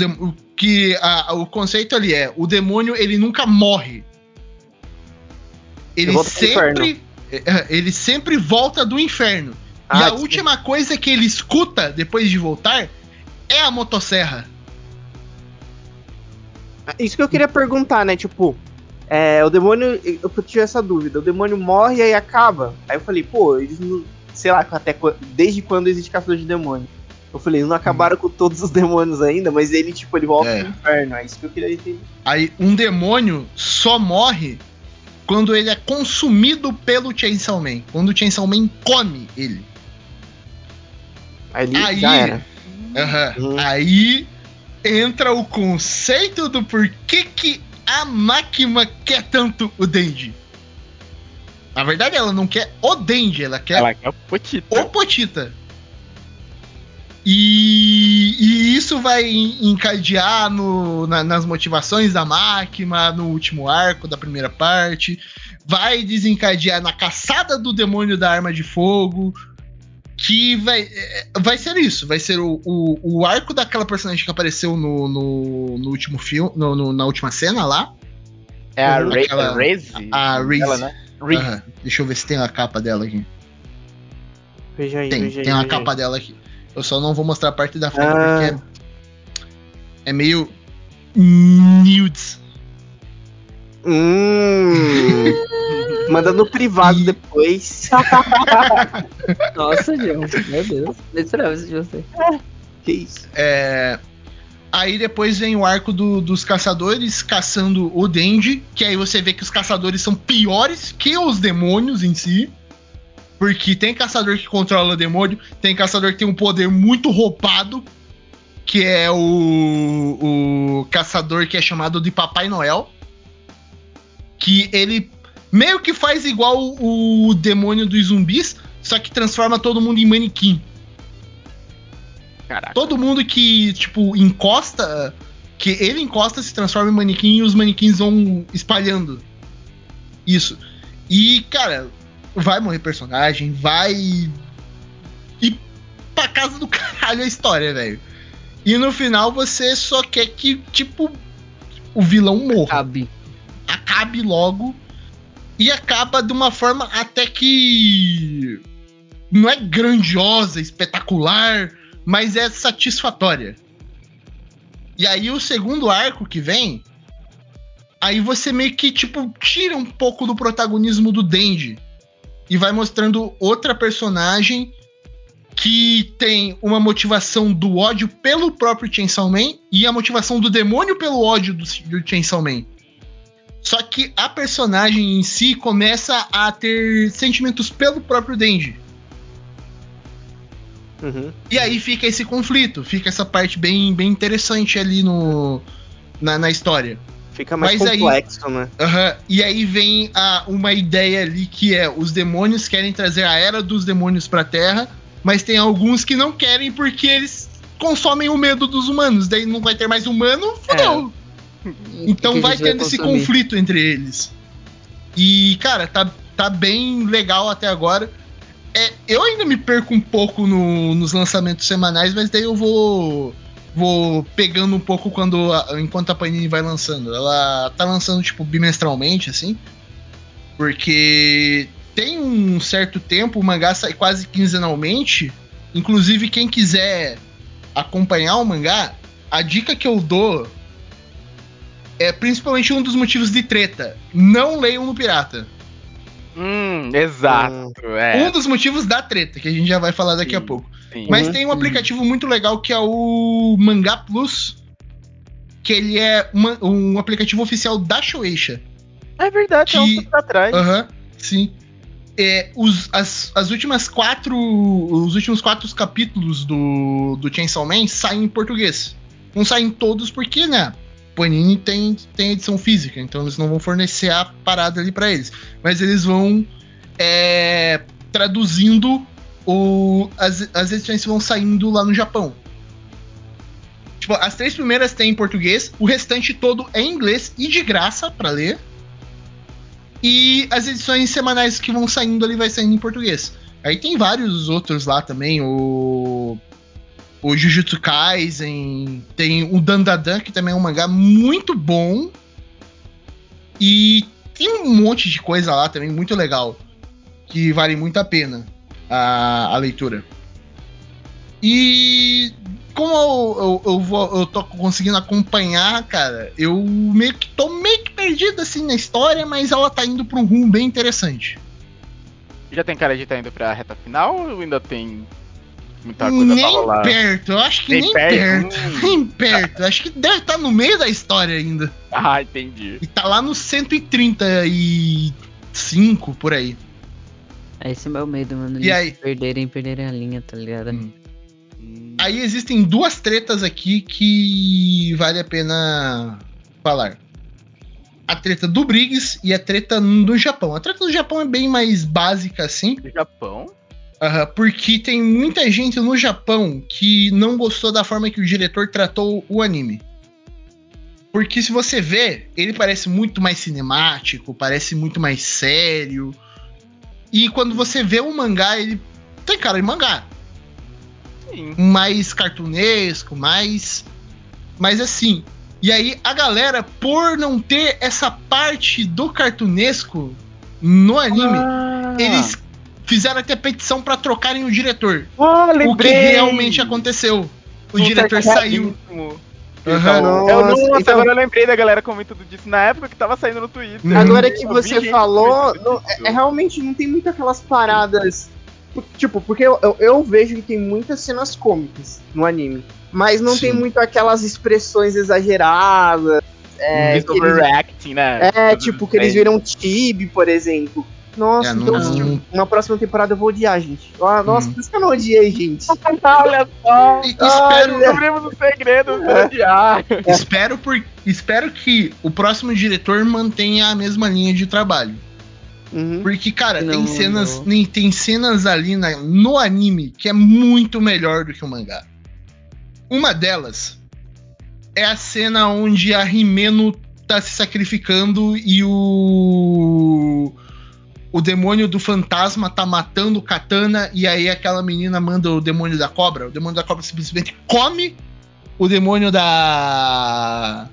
que a, o conceito ali é o demônio ele nunca morre. Ele sempre é, ele sempre volta do inferno. Ah, e a última coisa que ele escuta depois de voltar é a motosserra
isso que eu queria perguntar né tipo é, o demônio eu tive essa dúvida o demônio morre e aí acaba aí eu falei pô eles não sei lá até desde quando existe caçador de demônio eu falei, não acabaram hum. com todos os demônios ainda, mas ele, tipo, ele volta é. pro inferno. É isso que eu queria entender.
Aí, um demônio só morre quando ele é consumido pelo Chainsaw Man. Quando o Chainsaw Man come ele.
Ali aí, já era.
Uh -huh, uhum. Aí entra o conceito do porquê que a máquina quer tanto o Denji. Na verdade, ela não quer o Denji, ela quer,
ela quer o Potita.
O Potita. E, e, isso vai encadear no, na, nas motivações da máquina no último arco da primeira parte. Vai desencadear na caçada do demônio da arma de fogo. Que vai, é, vai ser isso. Vai ser o, o, o arco daquela personagem que apareceu no, no, no último filme. No, no, na última cena lá.
É a Raze?
A Raze. Né? Uhum. Deixa eu ver se tem a capa dela aqui.
Veja aí,
tem,
veja
tem
aí,
a capa aí. dela aqui. Eu só não vou mostrar a parte da frente ah. porque é, é meio nudes.
Hum. Manda no privado e... depois.
Nossa, João. Meu Deus. Esperava isso de você.
Que isso.
É. Aí depois vem o arco do, dos caçadores caçando o Dendi, que aí você vê que os caçadores são piores que os demônios em si. Porque tem caçador que controla o demônio, tem caçador que tem um poder muito roubado, que é o, o caçador que é chamado de Papai Noel. Que ele meio que faz igual o, o demônio dos zumbis, só que transforma todo mundo em manequim. Caraca. Todo mundo que, tipo, encosta, que ele encosta se transforma em manequim e os manequins vão espalhando. Isso. E, cara, vai morrer personagem, vai ir pra casa do caralho a história, velho. E no final você só quer que, tipo, o vilão morra.
Acabe.
Acabe logo. E acaba de uma forma até que. Não é grandiosa, espetacular, mas é satisfatória. E aí o segundo arco que vem. Aí você meio que, tipo, tira um pouco do protagonismo do Denji e vai mostrando outra personagem que tem uma motivação do ódio pelo próprio Chainsaw Man e a motivação do demônio pelo ódio do, do Chainsaw Man. Só que a personagem em si começa a ter sentimentos pelo próprio Denji. Uhum. E aí fica esse conflito, fica essa parte bem, bem interessante ali no, na, na história.
Fica mais
Mas aí-
complexo, né?
Aham, E aí vem a, uma ideia ali que é: os demônios querem trazer a era dos demônios pra Terra, mas tem alguns que não querem porque eles consomem o medo dos humanos. Daí não vai ter mais humano, fodeu. Então
Que
vai
gente vai
tendo esse conflito entre eles. E, cara, tá, tá bem legal até agora. É, eu ainda me perco um pouco no- nos lançamentos semanais, mas daí eu vou vou pegando um pouco quando a- enquanto a Panini vai lançando. Ela tá lançando tipo bimestralmente assim, porque tem um certo tempo o mangá sai quase quinzenalmente. Inclusive quem quiser acompanhar o mangá, a dica que eu dou é principalmente um dos motivos de treta. Não leiam no pirata.
Hum, exato. É,
Um dos motivos da treta, que a gente já vai falar daqui a
Sim.
pouco.
sim.
Mas
Uhum.
tem um aplicativo muito legal que é o Mangá Plus, que ele é uma- um aplicativo oficial da Shueisha.
É verdade, é um
que-
tempo atrás.
Aham, sim. É, os, as, as últimas quatro. Os últimos quatro capítulos do, do Chainsaw Man saem em português. Não saem todos porque, né? Panini tem, tem edição física, então eles não vão fornecer a parada ali pra eles. Mas eles vão é, traduzindo o, as, as edições vão saindo lá no Japão. Tipo, as três primeiras tem em português, o restante todo é em inglês e de graça pra ler. E as edições semanais que vão saindo ali vai saindo em português. Aí tem vários outros lá também, o o Jujutsu Kaisen, tem o Dandadan, que também é um mangá muito bom. E tem um monte de coisa lá também muito legal, que vale muito a pena a, a leitura. E como eu, eu, eu, vou, eu tô conseguindo acompanhar, cara, eu meio que tô meio que perdido assim na história, mas ela tá indo pra um rumo bem interessante.
Já tem cara de estar indo pra reta final ou ainda tem muita coisa pra
nem
rolar?
perto, eu acho que
Nem
nem,
perto?
perto.
Hum.
Nem perto. Acho que deve estar no meio da história ainda.
Ah, entendi.
E tá lá no 135 por aí.
Esse é o meu medo, mano.
E aí?
Perderem, perderem a linha, tá ligado?
Hum.
Hum,
Aí existem duas tretas aqui que vale a pena falar. A treta do Briggs e a treta do Japão. A treta do Japão é bem mais básica assim,
do Japão?
Porque tem muita gente no Japão que não gostou da forma que o diretor tratou o anime. Porque se você vê, ele parece muito mais cinemático, parece muito mais sério. E quando você vê o mangá, ele tem cara de mangá
Sim.
mais cartunesco, mais. mais assim. E aí a galera, por não ter essa parte do cartunesco no anime,
Ah,
eles fizeram até petição pra trocarem o diretor.
ah,
O que realmente aconteceu. O
Puta,
diretor saiu.
Então, eu não,
Nossa, então-
agora eu lembrei da galera comentando disso na época que tava saindo no Twitter.
Uhum.
Agora que você falou, não- é, é realmente não tem muito aquelas paradas. Tipo, porque eu, eu, eu vejo que tem muitas cenas cômicas no anime. Mas não tem
Sim.
muito aquelas expressões exageradas. É,
Eles overacting, né?
é tipo, que eles
velhos.
viram Tibi, por exemplo. Nossa,
É,
então
não-
assim, na próxima temporada eu vou odiar, gente. Ah, Nossa,
Hum.
por isso que eu não odiei, gente.
Olha só!
E- espero,
Descobrimos o segredo do odiar.
espero, por, espero que o próximo diretor mantenha a mesma linha de trabalho.
Uhum.
Porque, cara,
Não,
tem cenas,
não.
nem- tem cenas ali na- no anime que é muito melhor do que o mangá. Uma delas é a cena onde a Rimeno tá se sacrificando e o o demônio do fantasma tá matando o Katana e aí aquela menina manda o demônio da cobra. O demônio da cobra simplesmente come o demônio da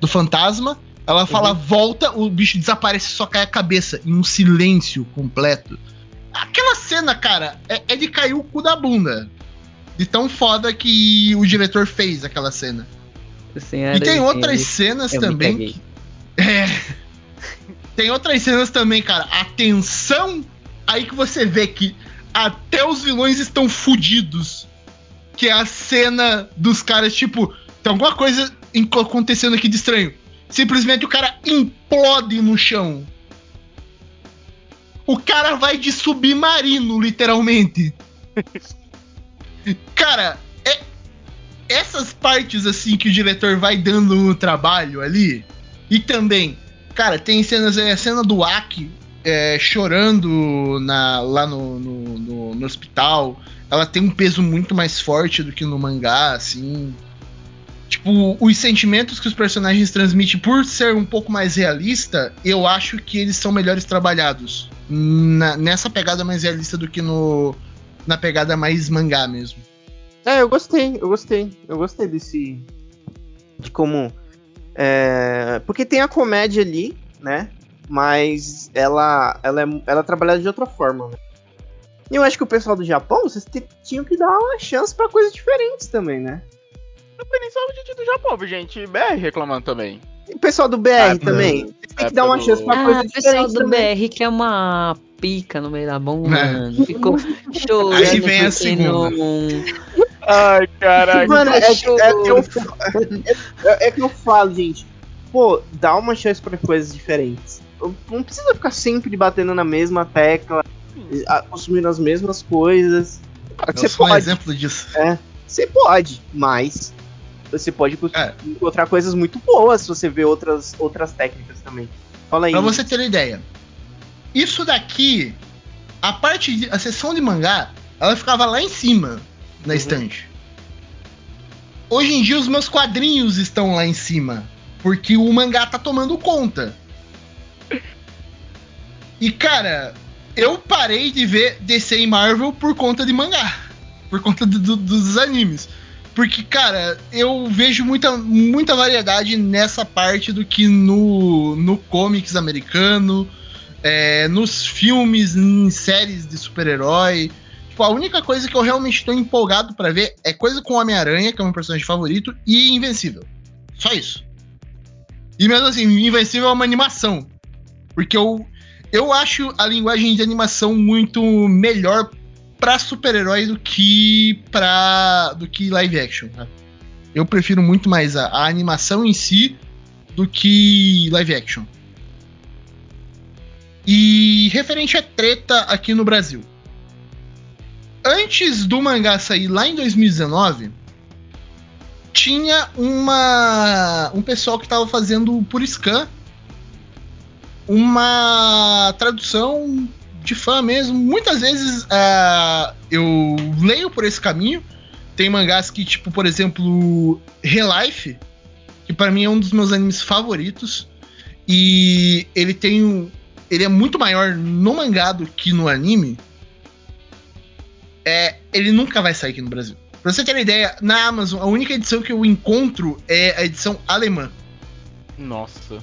do fantasma. Ela fala volta, o bicho desaparece, só cai a cabeça em um silêncio completo. Aquela cena, cara, é, é de cair o cu da bunda. De tão foda que o diretor fez aquela cena.
Senhora,
E tem outras cenas também. que- É. Tem outras cenas também, cara. A tensão. Aí que você vê que até os vilões estão fudidos. Que é a cena dos caras, tipo, tem alguma coisa acontecendo aqui de estranho. Simplesmente o cara implode no chão. O cara vai de submarino, literalmente. Cara, é, essas partes assim que o diretor vai dando no trabalho ali E também, cara, tem cenas a cena do Aki é, chorando na, lá no, no, no, no hospital. Ela tem um peso muito mais forte do que no mangá, assim. Tipo, os sentimentos que os personagens transmitem, por ser um pouco mais realista, eu acho que eles são melhores trabalhados. Na, nessa pegada mais realista do que no, na pegada mais mangá mesmo.
É, eu gostei, eu gostei. Eu gostei desse. De como. É, porque tem a comédia ali, né? Mas ela, ela, é, ela é trabalhada de outra forma, né? E eu acho que o pessoal do Japão, vocês tinham que dar uma chance para coisas diferentes também, né?
Nem só o gente do Japão, viu, gente BR reclamando também.
E o pessoal do BR
Ah,
também. Tem que dar uma
do-
chance pra
Ah,
coisa
o pessoal
diferente
do
também.
BR que é uma pica no meio da bomba,
É.
mano. Ficou chorando.
Aí vem a segunda.
não-
Ai, caraca.
Mano, é,
Show.
é que eu, é, é que eu falo, gente. Pô, dá uma chance pra coisas diferentes. Não precisa ficar sempre batendo na mesma tecla, consumindo as mesmas coisas. Que
Eu
você
sou um
pode,
exemplo disso.
você pode, mas você pode
É.
encontrar coisas muito boas se você ver outras, outras técnicas também. Fala aí.
Pra você ter uma ideia. Isso daqui, a parte de, a seção de mangá, ela ficava lá em cima na
Uhum.
estante. Hoje em dia os meus quadrinhos estão lá em cima, porque o mangá tá tomando conta. E cara, eu parei de ver DC e Marvel por conta de mangá, por conta do- do- dos animes. Porque, cara, eu vejo muita, muita variedade nessa parte do que no, no comics americano, é, nos filmes, em séries de super-herói. Tipo, a única coisa que eu realmente tô empolgado pra ver é coisa com Homem-Aranha, que é o meu personagem favorito, e Invencível. Só isso. E mesmo assim, Invencível é uma animação. Porque eu, eu acho a linguagem de animação muito melhor pra super-herói do que pra. do que live action. tá? Eu prefiro muito mais a, a animação em si do que live action. E referente a treta aqui no Brasil. Antes do mangá sair lá em 2019, tinha uma um pessoal que estava fazendo por scan uma tradução de fã mesmo. Muitas vezes ah, eu leio por esse caminho. Tem mangás que, tipo, por exemplo, Relife, que pra mim é um dos meus animes favoritos. E ele tem um. Ele é muito maior no mangá do que no anime. É, ele nunca vai sair aqui no Brasil. Pra você ter uma ideia, na Amazon, a única edição que eu encontro é a edição alemã.
Nossa.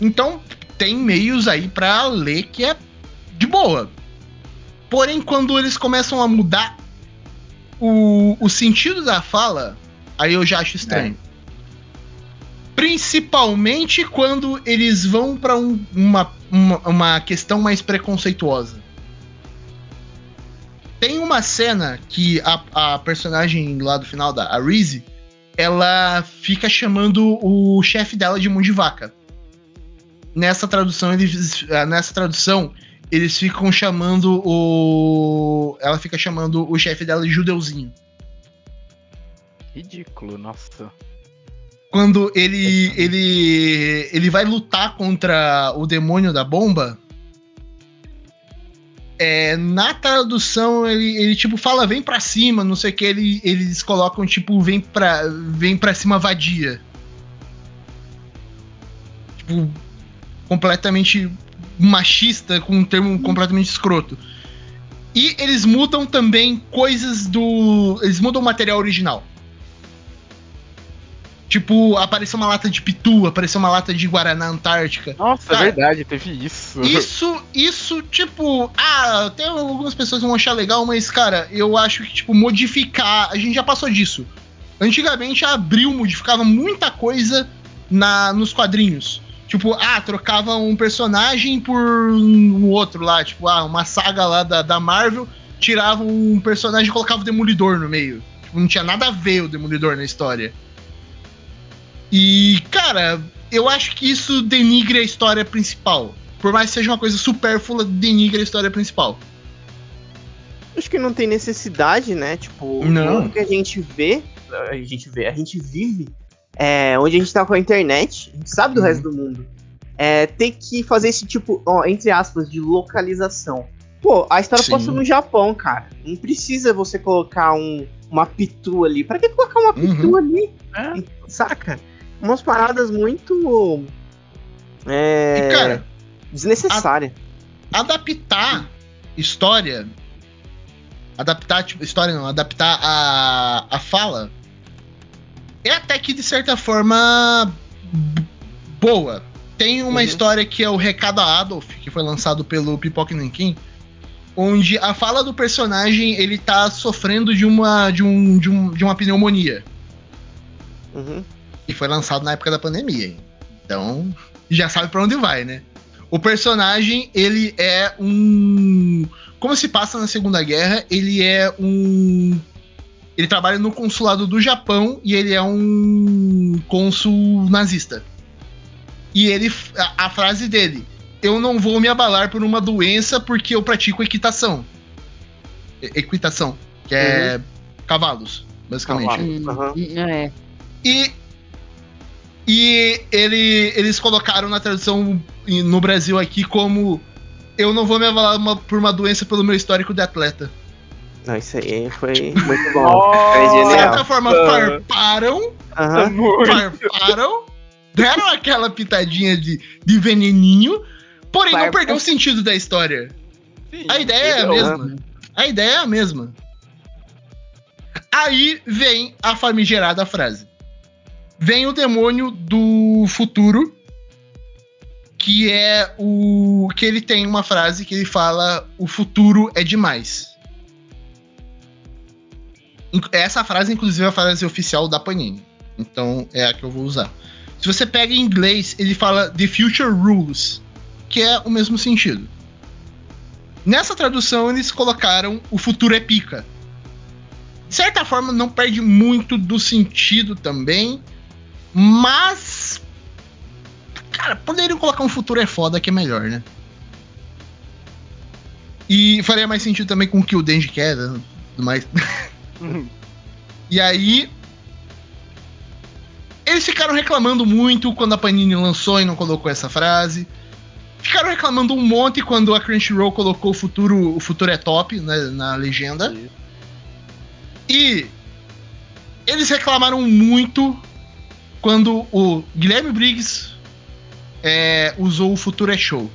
Então, tem meios aí pra ler que é de boa. Porém, quando eles começam a mudar o, o sentido da fala, aí eu já acho estranho. Principalmente quando eles vão pra um- uma, uma, uma questão mais preconceituosa. Tem uma cena que a, a personagem lá do final, da a Reese, ela fica chamando o chefe dela de mão de vaca nessa tradução eles ah, nessa tradução eles ficam chamando o ela fica chamando o chefe dela de judeuzinho
Ridículo, nossa.
quando ele ele ele vai lutar contra o demônio da bomba é, na tradução ele, ele tipo fala vem pra cima não sei o que ele, eles colocam tipo vem pra vem para cima vadia tipo completamente machista com um termo completamente escroto. E eles mudam também coisas do eles mudam o material original Tipo, apareceu uma lata de pitu, apareceu uma lata de Guaraná Antártica.
Nossa,
Cara,
é verdade, teve isso.
Isso, isso, tipo, ah, até algumas pessoas vão achar legal, mas, cara, eu acho que, tipo, modificar. A gente já passou disso. Antigamente a Abril modificava muita coisa na, nos quadrinhos. Tipo, ah, trocava um personagem por um outro lá. Tipo, ah, uma saga lá da, da Marvel, tirava um personagem e colocava o Demolidor no meio. Tipo, não tinha nada a ver o Demolidor na história. E, cara, eu acho que isso denigra a história principal. Por mais que seja uma coisa supérflua, denigra a história principal.
Acho que não tem necessidade, né? Tipo,
Não.
o que a gente vê, a gente vê, a gente vive é, onde a gente tá com a internet, a gente sabe do
Uhum.
resto do mundo, é, ter que fazer esse tipo, ó, entre aspas, de localização. Pô, a história
Sim.
passa no Japão, cara. Não precisa você colocar um, uma pitu ali. Pra que colocar uma pitu
Uhum.
ali?
É.
Saca? Umas paradas muito. É.
E, cara,
desnecessárias.
adaptar história. Adaptar, tipo, história não, adaptar a, a fala. É até que de certa forma. boa. Tem uma
Uhum.
história que é o Recado a Adolf, que foi lançado pelo Pipoca Nankin, onde a fala do personagem ele tá sofrendo de uma, de um, de um, de uma pneumonia.
Uhum.
E foi lançado na época da pandemia. Então, já sabe pra onde vai, né? O personagem, ele é um. Como se passa na Segunda Guerra, ele é um. Ele trabalha no consulado do Japão e ele é um cônsul nazista. E ele. A, a frase dele: Eu não vou me abalar por uma doença porque eu pratico equitação. E- Equitação, que é cavalos, basicamente.
Cavalo. Aham.
Hum, É.
E, e ele, eles colocaram na tradução no Brasil aqui como eu não vou me avalar uma- por uma doença pelo meu histórico de atleta.
Não, isso aí foi muito bom.
De certa forma, farparam, farparam, deram aquela pitadinha de, de veneninho, porém não
Farpa.
perdeu o sentido da história.
Sim,
A ideia é a mesma. A ideia é a mesma. Aí vem a famigerada frase. Vem o demônio do futuro, que é o que ele tem uma frase que ele fala: "O futuro é demais". Essa frase inclusive é a frase oficial da Panini. Então é a que eu vou usar. Se você pega em inglês, ele fala The Future Rules, que é o mesmo sentido. Nessa tradução, eles colocaram o futuro é pica. De certa forma, não perde muito do sentido também, mas. Cara, poderiam colocar um futuro é foda que é melhor, né? E faria mais sentido também com o que o Denji quer, né? tudo mais. E aí. Eles ficaram reclamando muito quando a Panini lançou e não colocou essa frase. Ficaram reclamando um monte quando a Crunchyroll colocou o futuro, o futuro é top né, na legenda. E eles reclamaram muito quando o Guilherme Briggs é, usou o futuro é show.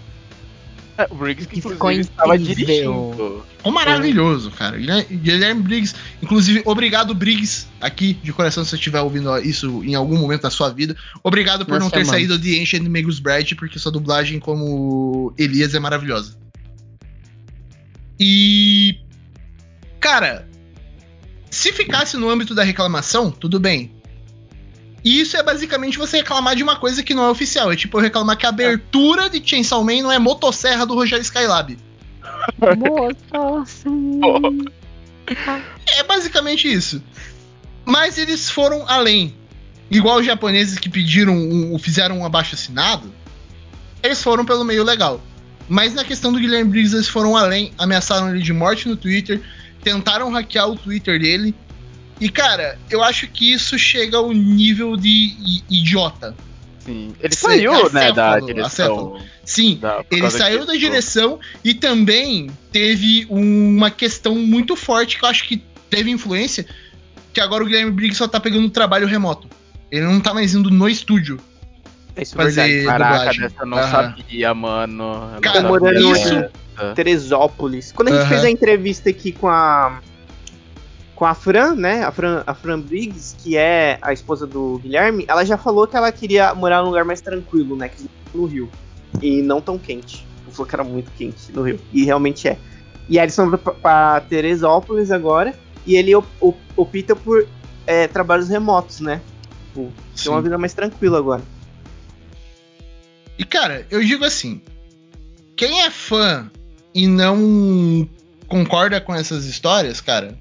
É, o Briggs que
ficou
inclusive estava dirigindo.
Ficou maravilhoso, cara. Guilherme, Briggs, inclusive, obrigado, Briggs, aqui de coração, se você estiver ouvindo isso em algum momento da sua vida. Obrigado por
Nós
não ter
chamamos.
saído de Ancient Magus Bright, porque sua dublagem como Elias é maravilhosa. E. Cara, se ficasse no âmbito da reclamação, tudo bem. E isso é basicamente você reclamar de uma coisa que não é oficial. É tipo eu reclamar que a abertura de Chainsaw Man não é motosserra do Rogério Skylab. É basicamente isso. Mas eles foram além. Igual os japoneses que pediram, um, fizeram um abaixo assinado, eles foram pelo meio legal. Mas na questão do Guilherme Briggs, eles foram além, ameaçaram ele de morte no Twitter, tentaram hackear o Twitter dele. E cara, eu acho que isso chega ao nível de idiota.
Sim. Ele
Sim,
saiu, né, da
acéfalo,
direção.
Sim,
da-
ele saiu da direção e também teve uma questão muito forte que eu acho que teve influência, que agora o Guilherme Briggs só tá pegando trabalho remoto. Ele não tá mais indo no estúdio.
Isso é
Fazer-
verdade.
Caraca, eu não
Aham.
sabia, mano. Eu
Cara,
sabia.
morando
isso-
em Teresópolis. Quando a gente
Aham.
fez a entrevista aqui com a. Com a Fran, né? A Fran, a Fran Briggs, que é a esposa do Guilherme, ela já falou que ela queria morar num lugar mais tranquilo, né? No Rio. E não tão quente. Ela falou que era muito quente no Rio. E realmente é. E aí eles estão pra, pra Teresópolis agora. E ele op- op- opta por é, trabalhos remotos, né? Tipo, ter uma vida mais tranquila agora.
E cara, eu digo assim: quem é fã e não concorda com essas histórias, cara,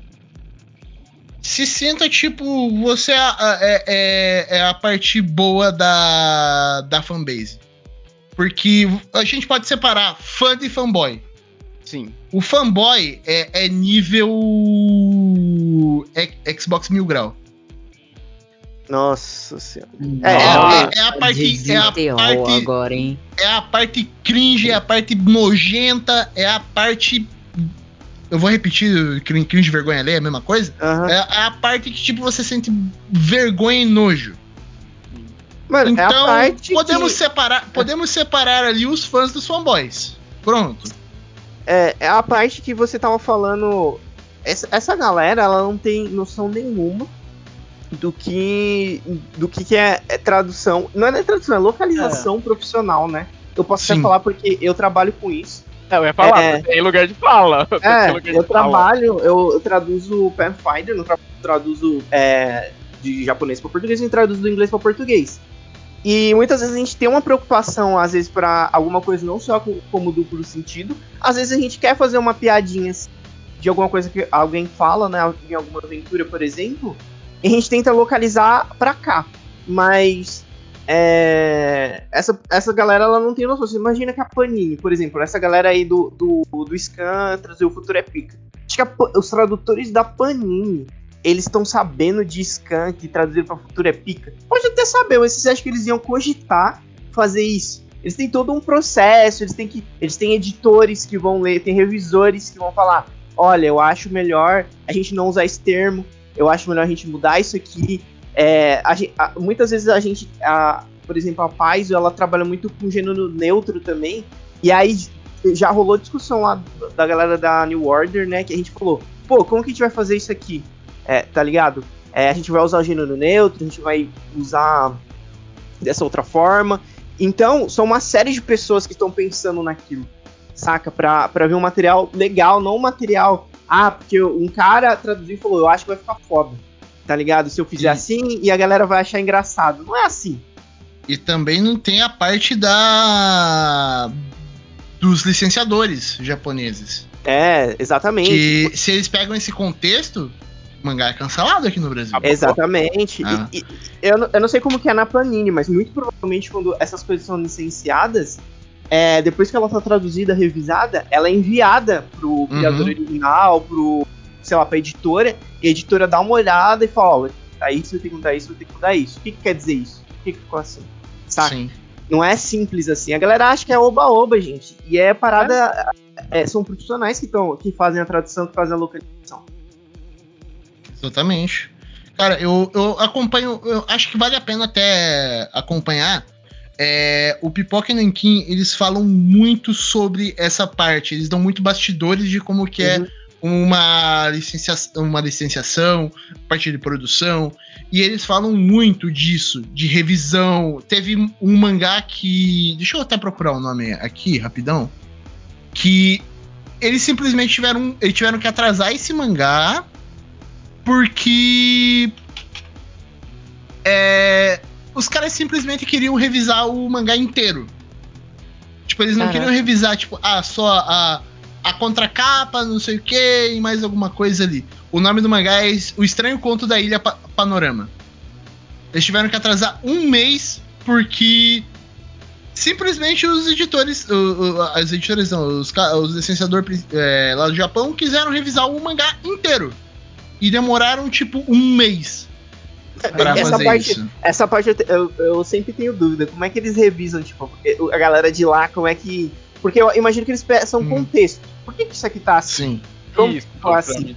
se sinta tipo, você é, a- é- é- é a parte boa da, da fanbase. Porque a gente pode separar fã de fanboy.
Sim.
O fanboy é, é nível é- Xbox Mil Grau.
Nossa senhora.
É,
É,
é, é a parte. É a
GTO
parte,
agora, hein?
é a parte cringe, é a parte nojenta, é a parte. Eu vou repetir, crin- cringe vergonha alheia, é a mesma coisa?
aham.
É, é a parte que, tipo, você sente vergonha e nojo.
Mano, é a
Então,
parte
podemos
que-
separar, podemos separar ali os fãs dos fanboys. Pronto.
é, é a parte que você tava falando. Essa, essa galera, ela não tem noção nenhuma do que do que, que é, é tradução. Não é tradução, é localização profissional, né? Eu posso até
Sim.
falar porque eu trabalho com isso.
É, eu ia falar,
É.
tem lugar de fala.
É,
lugar de
eu
fala.
trabalho, eu, eu traduzo Pathfinder, não tra- traduzo é, de japonês para português, eu traduzo do inglês para português. E muitas vezes a gente tem uma preocupação, às vezes, para alguma coisa não só com- como duplo sentido. Às vezes a gente quer fazer uma piadinha assim, de alguma coisa que alguém fala, né? Em alguma aventura, por exemplo. E a gente tenta localizar pra cá. Mas é, essa, essa galera ela não tem noção. Você imagina que a Panini, por exemplo, essa galera aí do, do, do Scan trazer o Futuro é Pica. Acho que a os tradutores da Panini, eles estão sabendo de Scan que traduziram pra Futuro é Pica. Pode até saber, mas você acha que eles iam cogitar fazer isso? Eles têm todo um processo, eles têm que. Eles têm editores que vão ler, tem revisores que vão falar: olha, eu acho melhor a gente não usar esse termo, eu acho melhor a gente mudar isso aqui. É, a a- muitas vezes a gente, a- por exemplo, a Paizo, ela trabalha muito com gênero neutro também, e aí já rolou discussão lá da galera da New Order, né, que a gente falou, pô, como que a gente vai fazer isso aqui? É, tá ligado? É, a gente vai usar o gênero neutro, a gente vai usar dessa outra forma. Então, são uma série de pessoas que estão pensando naquilo, saca? Pra, pra ver um material legal, não um material. Ah, porque um cara traduziu e falou, eu acho que vai ficar foda. Tá ligado? Se eu fizer
E-
assim e a galera vai achar engraçado. Não é assim.
E também não tem a parte da dos licenciadores japoneses.
É, exatamente.
Que se eles pegam esse contexto, o mangá é cancelado aqui no Brasil.
Exatamente.
Ah.
E- e- eu, não- eu não sei como que é na Panini, mas muito provavelmente quando essas coisas são licenciadas, é, depois que ela tá traduzida, revisada, ela é enviada pro criador original, pro, sei lá, pra editora, e a editora dá uma olhada e fala, ó, tá isso, eu tenho que mudar isso, eu tenho que mudar isso. O que, que quer dizer isso? Por que, que ficou assim? Saca?
Sim.
Não é simples assim. A galera acha que é oba-oba, gente. E é parada. é, são profissionais que, tão, que fazem a tradução, que fazem a localização.
Exatamente. Cara, eu, eu acompanho, eu acho que vale a pena até acompanhar. É, o Pipoca e Nankin, eles falam muito sobre essa parte, eles dão muito bastidores de como que é
Uhum.
Uma, licencia, uma licenciação, parte de produção, e eles falam muito disso, de revisão. Teve um mangá que. Deixa eu até procurar o nome aqui, rapidão. Que eles simplesmente tiveram, eles tiveram que atrasar esse mangá porque. É, os caras simplesmente queriam revisar o mangá inteiro. Tipo, eles não
Caraca.
queriam revisar, tipo, ah, só a, a contracapa, não sei o que, e mais alguma coisa ali. O nome do mangá é O Estranho Conto da Ilha Pa- Panorama. Eles tiveram que atrasar um mês porque simplesmente os editores, o- o- as editoras não, os, os licenciadores é, lá do Japão quiseram revisar o mangá inteiro. E demoraram tipo um mês pra
Essa
fazer
parte-
isso.
Essa parte eu, eu, sempre tenho dúvida. Como é que eles revisam, tipo, a galera de lá, como é que. Porque eu imagino que eles peçam
Hum.
contexto. Por que, que isso aqui tá assim?
Sim.
Como
Isso,
ficou assim?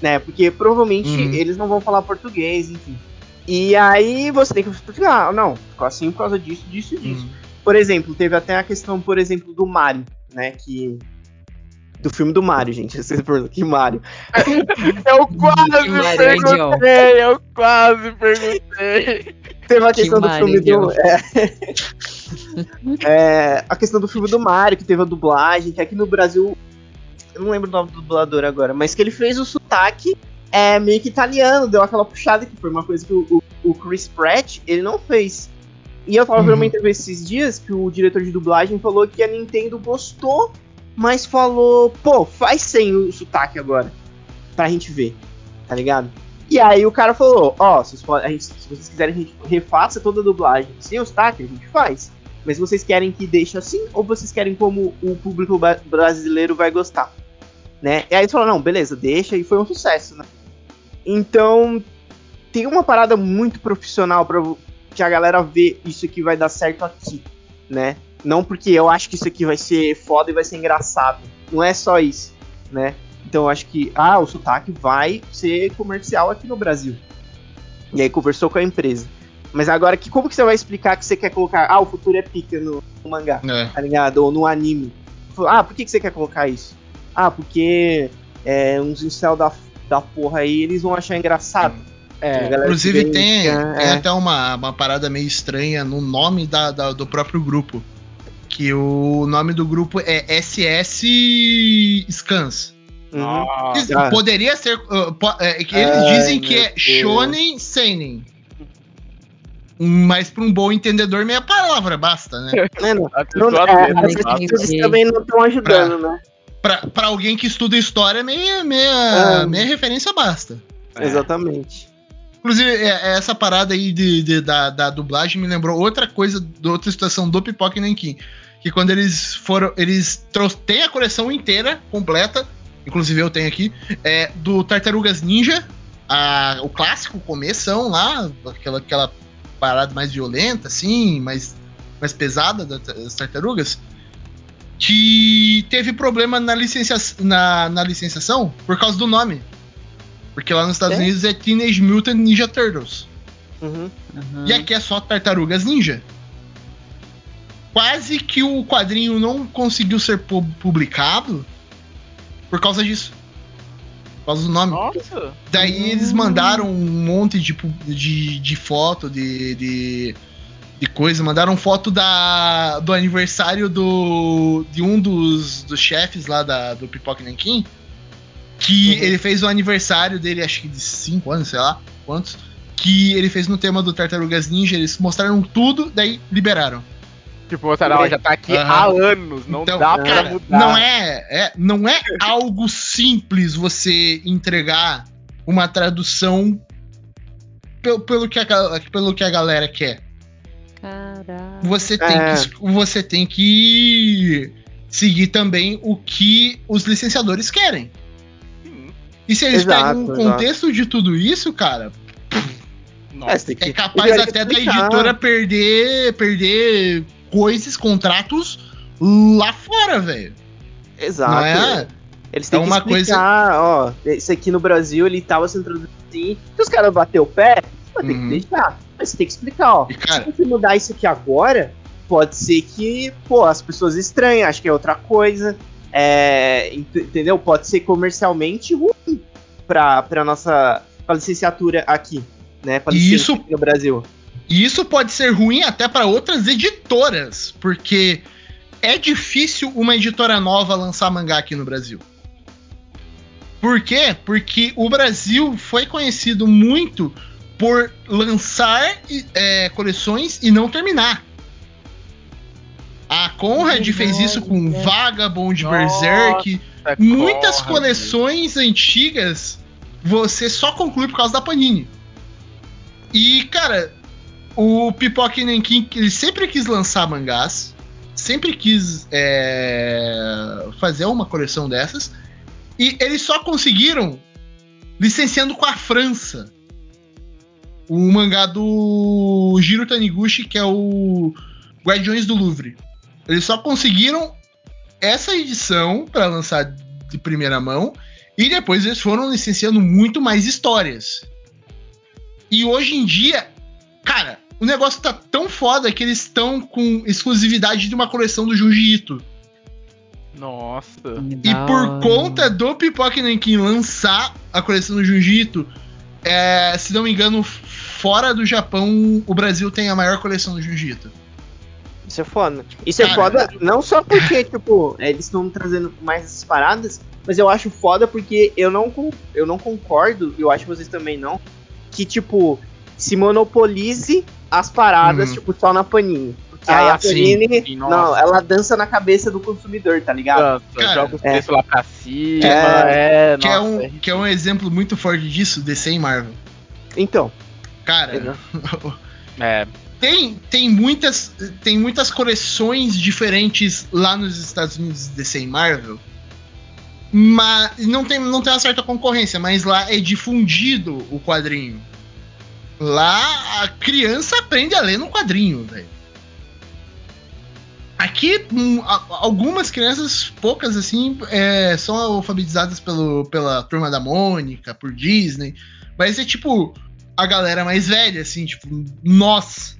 Né? Porque provavelmente
Uhum.
eles não vão falar português, enfim. E aí você tem que explicar, ah, não, ficou assim por causa disso, disso e disso.
Hum.
Por exemplo, teve até a questão, por exemplo, do Mario, né? Que. Do filme do Mario, gente. Vocês perguntam, que Mario?
Eu quase perguntei, eu quase perguntei.
Teve a
Que
questão do
Mario,
filme do. É, É, a questão do filme do Mario, que teve a dublagem, que aqui no Brasil. Eu não lembro o nome do dublador agora, mas que ele fez o sotaque é, meio que italiano, deu aquela puxada, que foi uma coisa que o, o- o Chris Pratt ele não fez. E eu tava vendo
Uhum.
uma entrevista esses dias que o diretor de dublagem falou que a Nintendo gostou, mas falou, pô, faz sem o sotaque agora. Pra gente ver, tá ligado? E aí o cara falou, ó, a gente- se vocês quiserem a gente refaça toda a dublagem sem o sotaque, a gente faz. Mas vocês querem que deixe assim, ou vocês querem como o público brasileiro vai gostar? Né? E aí eles falaram, não, beleza, deixa, e foi um sucesso, né? Então, tem uma parada muito profissional para que a galera vê isso aqui vai dar certo aqui, né? Não porque eu acho que isso aqui vai ser foda e vai ser engraçado. Não é só isso, né? Então eu acho que, ah, o sotaque vai ser comercial aqui no Brasil. E aí conversou com a empresa. Mas agora, que, como que você vai explicar que você quer colocar, ah, o futuro é pica no, no mangá,
É.
tá ligado? Ou no anime. Ah, por que, que você quer colocar isso? Ah, porque é, uns incel da, da porra aí, eles vão achar engraçado.
É,
galera
Inclusive
que
tem,
é.
até uma, uma parada meio estranha no nome da, da- do próprio grupo. Que o nome do grupo é SS Scans.
Uhum.
Nossa.
Ah.
Poderia ser. uh, po- é, que eles
Ai,
dizem que é
Deus.
Shonen Seinen. Mas para um bom entendedor, meia palavra basta, né?
Né, não?
a
Não, é,
tenta,
as
basta.
pessoas também não estão ajudando, né?
Pra, pra alguém que estuda história, meia, meia,
Ah.
meia referência basta.
É.
Exatamente.
Inclusive, é- essa parada aí de, de- da, da dublagem me lembrou outra coisa, de outra situação do Pipoca e Nankin. Que quando eles foram. Eles têm a coleção inteira, completa. Inclusive eu tenho aqui. É, do Tartarugas Ninja. a- o clássico, o começão lá. Aquela, aquela parada mais violenta, assim, mais, mais pesada da- das tartarugas. Que teve problema na, licencia, na, na licenciação por causa do nome. Porque lá nos Estados
É?
Unidos é Teenage Mutant Ninja Turtles.
Uhum.
Uhum.
E aqui é só Tartarugas Ninja. Quase que o quadrinho não conseguiu ser pu- publicado por causa disso. Por causa do nome.
Nossa.
Daí eles mandaram um monte de, de, de foto, de, de, de coisa. Mandaram foto da, do aniversário do, de um dos, dos chefes lá da, do Pipoca Nankin. Que
Uhum.
ele fez o aniversário dele, acho que de 5 anos, sei lá quantos. Que ele fez no tema do Tartarugas Ninja. Eles mostraram tudo, daí liberaram.
Tipo, você não, já tá aqui
Aham.
há anos, não
Então,
dá pra
cara,
mudar.
Não é, é, não é algo simples você entregar uma tradução pelo, pelo, que, a, pelo que a galera quer.
Caralho.
Você tem,
É.
que, você tem que seguir também o que os licenciadores querem. E se eles
Exato,
pegam o contexto de tudo isso, cara,
É,
Nossa.
que-
é capaz
é que
até da editora perder, perder coisas, contratos lá fora, velho.
Exato.
Não é?
Eles têm
É
que
uma
explicar, ó, esse aqui no Brasil ele tava sendo traduzido assim. Se os caras bater o pé, vai ter
Uhum.
que deixar. Mas você tem que explicar, ó.
E, cara-
Se você mudar isso aqui agora, pode ser que, pô, as pessoas estranhem, acho que é outra coisa. É, ent- entendeu? Pode ser comercialmente ruim pra, pra nossa pra licenciatura aqui, né? Pra licença
isso-
no Brasil.
E isso pode ser ruim até para outras editoras, porque é difícil uma editora nova lançar mangá aqui no Brasil. Por quê? Porque o Brasil foi conhecido muito por lançar é, coleções e não terminar. A Conrad fez isso com
né?
Vagabond
Nossa,
Berserk. Muitas
Conrad.
coleções antigas você só conclui por causa da Panini. E, cara, o Pipoca Nankin, ele sempre quis lançar mangás, sempre quis é, fazer uma coleção dessas, e eles só conseguiram licenciando com a França. O mangá do Jiro Taniguchi, que é o Guardiões do Louvre. Eles só conseguiram essa edição para lançar de primeira mão e depois eles foram licenciando muito mais histórias. E hoje em dia, cara, o negócio tá tão foda que eles estão com exclusividade de uma coleção do Junji Ito.
Nossa.
E por conta do Pipoca e Nankin lançar a coleção do Junji Ito, é, se não me engano, fora do Japão, o Brasil tem a maior coleção do Junji Ito.
Isso é foda. Isso é
Cara,
foda não só porque, tipo, eles estão trazendo mais essas paradas, mas eu acho foda porque eu não, eu não concordo, eu acho que vocês também não, que, tipo, se monopolize as paradas,
Uhum.
tipo, só na Panini. Porque
Ah,
aí a Panini,
sim,
não, ela dança na cabeça do consumidor, tá ligado?
Cara,
joga os
é.
preços lá pra cima.
É.
É,
Que é,
nossa,
um, que é um exemplo muito forte disso, DC e Marvel.
Então,
Cara,
é.
tem, tem, muitas, tem muitas coleções diferentes lá nos Estados Unidos DC e Marvel. Mas não tem, não tem uma certa concorrência, mas lá é difundido o quadrinho. Lá a criança aprende a ler no quadrinho, velho. Aqui, hum, algumas crianças, poucas assim, é, são alfabetizadas pelo, pela turma da Mônica, por Disney. Mas é tipo a galera mais velha, assim, tipo, nós.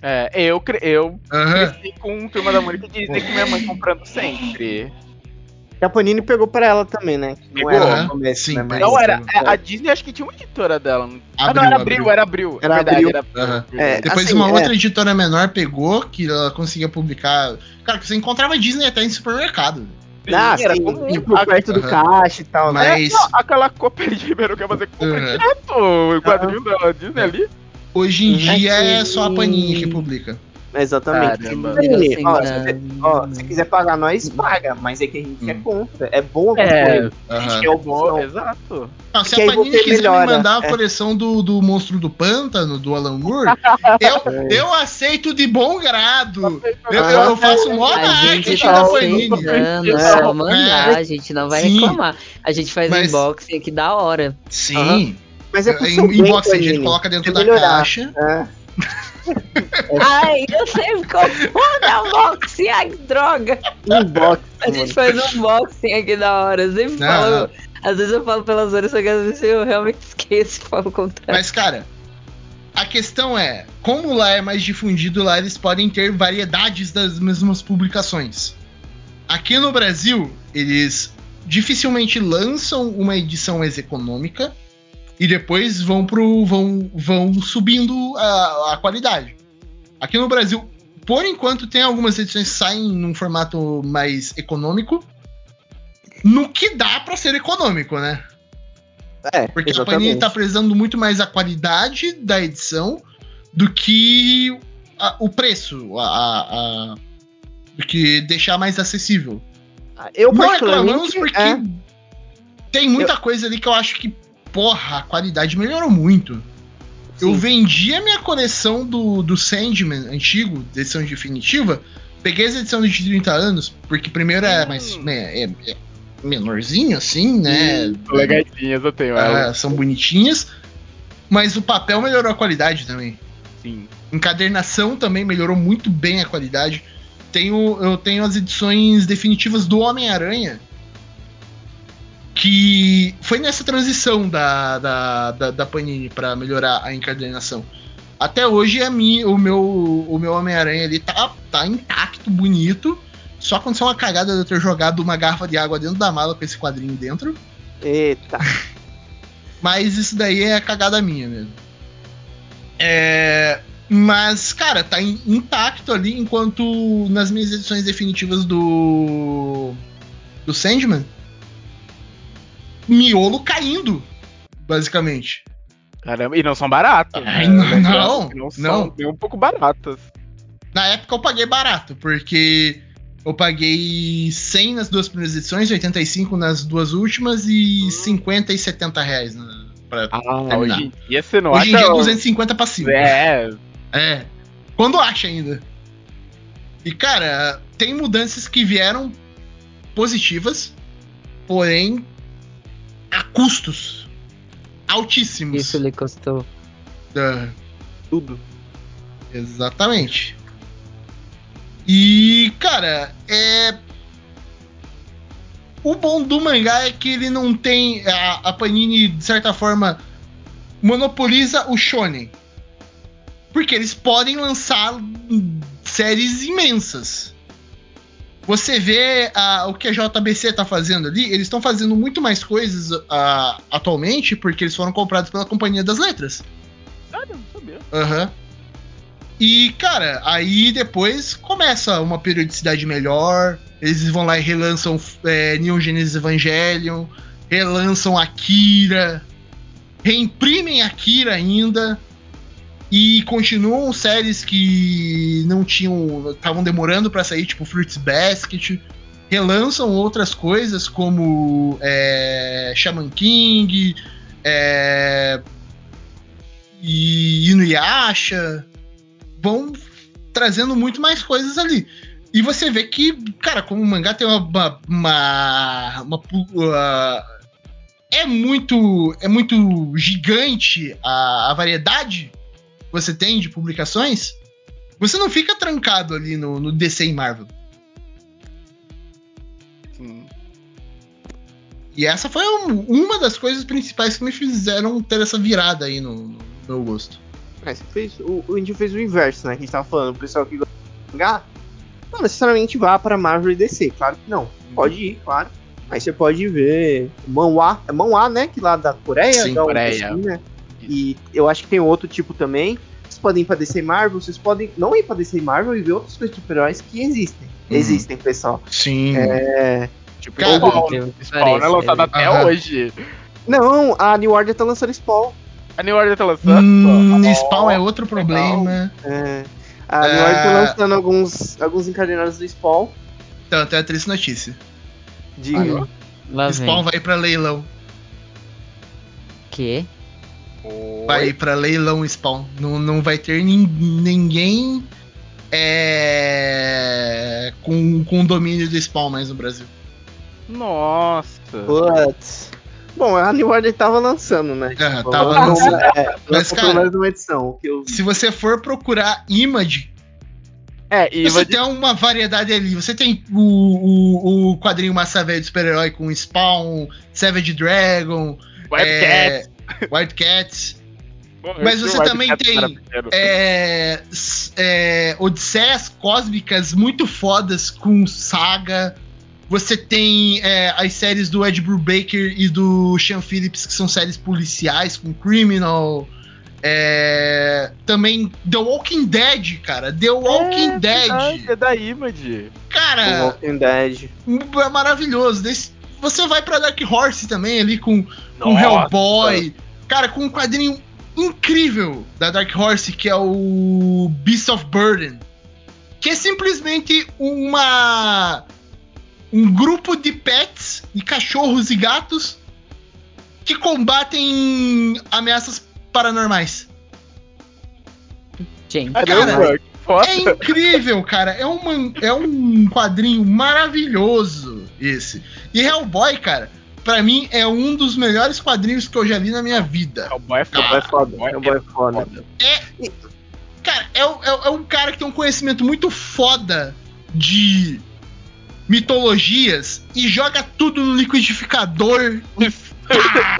É, eu, eu cresci com Turma da Mônica e Disney com minha mãe comprando sempre.
Que a Panini pegou pra ela também, né? Que Não
Pegou,
era começo,
Sim,
né? Mas-.
Não, era. é, A Disney acho que tinha uma editora dela. não- ah,
Abril,
não, era
Abril.
Abril, era Abril.
Era
verdade,
Abril.
era Abril.
Aham.
É,
Depois
assim,
uma
é.
outra editora menor pegou, que ela conseguia publicar. Cara, que você encontrava Disney até em supermercado.
Ah,
Sim, era
sim,
comum.
tipo,
A-
perto do caixa e tal, né?
Mas
É, não, aquela Copa de Ribeirão quer fazer compra
Uhum.
direto. O quadrinho da Disney ali.
hoje em
Uhum.
dia
É
é
que-
só a Panini que publica.
Exatamente.
Caramba.
Assim,
ó, se, você- ó, se quiser pagar nós, paga. Mas é que a gente é
Hum.
contra. É bom alguma
É.
A
Aham.
gente quer opção.
Exato.
Não, se a Panini quiser
melhora,
me mandar a
é.
coleção do, do Monstro do Pântano, do Alan Moore, eu, eu aceito de bom grado. Eu, eu, eu faço mó
A
marketing
gente
da
tá
Panini.
aceitando, é
É.
só mandar, a gente não vai
Sim.
reclamar. A gente faz
Mas-
unboxing aqui da hora.
Sim.
Mas é pro
Em
seu bem,
inbox a gente coloca dentro
É
da
melhorar.
caixa.
É.
Ai, eu sempre confundo unboxing, ai, droga.
Inbox.
A gente faz um unboxing aqui da hora. Eu sempre
Não,
falo.
não.
Às vezes eu falo pelas horas, só que às vezes eu realmente esqueço e falo o contrário.
Mas, cara, a questão é, como lá é mais difundido, lá eles podem ter variedades das mesmas publicações. Aqui no Brasil, eles dificilmente lançam uma edição econômica e depois vão pro. vão, vão subindo a, a qualidade. Aqui no Brasil, por enquanto, tem algumas edições que saem num formato mais econômico. No que dá pra ser econômico, né?
É,
Porque a
exatamente.
Panini tá prezando muito mais a qualidade da edição do que a- o preço, a, a- a- do que deixar mais acessível.
Eu
Não reclamamos porque
é,
tem muita coisa ali que eu acho que, porra, a qualidade melhorou muito. Eu
sim.
vendi a minha coleção do, do Sandman antigo, edição definitiva, peguei as edições de 30 anos, porque primeiro é mais é- é- é menorzinho assim, né?
Legadinhas eu tenho.
Ah, são bonitinhas, mas o papel melhorou a qualidade também.
Sim.
Encadernação também melhorou muito bem a qualidade. Tenho, eu tenho as edições definitivas do Homem-Aranha. Que foi nessa transição da, da, da, da Panini para melhorar a encadernação. Até hoje a mim, o meu, o meu Homem-Aranha ali tá, tá intacto, bonito. Só aconteceu uma cagada de eu ter jogado uma garrafa de água dentro da mala com esse quadrinho dentro.
Eita.
Mas isso daí é a cagada minha mesmo. É, mas, cara, tá in- intacto ali, enquanto nas minhas edições definitivas do. do Sandman. Miolo caindo, basicamente.
Caramba, e não são baratas.
Ai,
né?
não,
Lembrando
não,
não, são
não.
um pouco baratas.
Na época eu paguei barato, porque eu paguei 100 nas duas primeiras edições, 85 nas duas últimas e 50 e 70 reais. Na, pra,
Ah,
terminar.
hoje em dia você não
Hoje em dia é 250 pra cima.
É,
É. Quando acha ainda. E, cara, tem mudanças que vieram positivas, porém a custos altíssimos.
Isso lhe custou.
Ah,
Tudo.
exatamente. E, cara, é. O bom do mangá é que ele não tem. A, a Panini, de certa forma, monopoliza o shonen. Porque eles podem lançar séries imensas. Você vê ah, o que a JBC tá fazendo ali, eles estão fazendo muito mais coisas ah, atualmente porque eles foram comprados pela Companhia das Letras.
Sério, não sabia.
Aham. E, cara, aí depois começa uma periodicidade melhor. Eles vão lá e relançam é, Neon Genesis Evangelion, relançam Akira, reimprimem Akira ainda. E continuam séries que não tinham. estavam demorando pra sair, tipo Fruits Basket. Relançam outras coisas como é, Shaman King, é, e Inuyasha vão trazendo muito mais coisas ali. E você vê que, cara, como o mangá tem uma. uma, uma- uma uh, é muito é muito gigante a, a variedade você tem de publicações, você não fica trancado ali no, no DC e Marvel.
Sim.
E essa foi um- uma das coisas principais que me fizeram ter essa virada aí no, no meu gosto.
É, fez, o, o Indy fez o inverso, né? Que a gente tava falando, o pessoal que gosta de mangá, não necessariamente vá pra Marvel e DC, claro que não. Pode ir, claro. Aí você pode ver Manhwa, é Manhwa, né? Que lá da Coreia,
Sim,
da
Coreia.
assim, né? E eu acho que tem outro tipo também. Vocês podem ir pra DC e Marvel, vocês podem não ir pra DC e Marvel e ver de super-heróis que existem.
Uhum.
Existem, pessoal.
Sim.
É.
Tipo,
Cara,
Spawn, Spawn é lançado
é.
até hoje.
Não, a New Order tá lançando Spawn.
A New Order tá lançando.
Hum, Spawn é outro problema.
É. A
É.
New Order tá lançando alguns, alguns encadenados do Spawn.
Tanto é a triste notícia.
Diga.
Spawn vai pra leilão.
Que?
Oi.
Vai pra leilão Spawn. Não, não vai ter nin- ninguém é, com, com domínio do Spawn mais no Brasil.
Nossa.
Putz. Bom, a New Order tava lançando, né?
Ah,
Tipo,
tava lançando.
É,
Mas, cara,
uma edição. Que eu.
Se você for procurar Image,
É, e
você tem uma variedade ali. Você tem o, o, o quadrinho Massa Velha de super-herói com Spawn, Savage Dragon,
Wildcats.
é, Wildcats.
Eu
mas você também tem, é, é, Odisseias cósmicas muito fodas com saga. Você tem é, as séries do Ed Brubaker e do Sean Phillips, que são séries policiais com Criminal. É, também The Walking Dead, cara. The Walking
É
Dead.
É da Image.
Cara,
Walking Dead.
é maravilhoso. Desse- você vai pra Dark Horse também ali com, com
Nossa.
Hellboy. Cara, com um quadrinho incrível da Dark Horse, que é o Beast of Burden. Que é simplesmente uma. Um grupo de pets, de cachorros e gatos, que combatem ameaças paranormais.
Gente.
Foda.
É incrível, cara. É, uma, é um quadrinho maravilhoso esse. E Hellboy, cara, pra mim é um dos melhores quadrinhos que eu já li na minha vida.
Cowboy é
Hellboy
foda.
é foda.
Hellboy
Hellboy é
é
foda.
foda.
Cara, é, é, é um cara que tem um conhecimento muito foda de mitologias e joga tudo no liquidificador.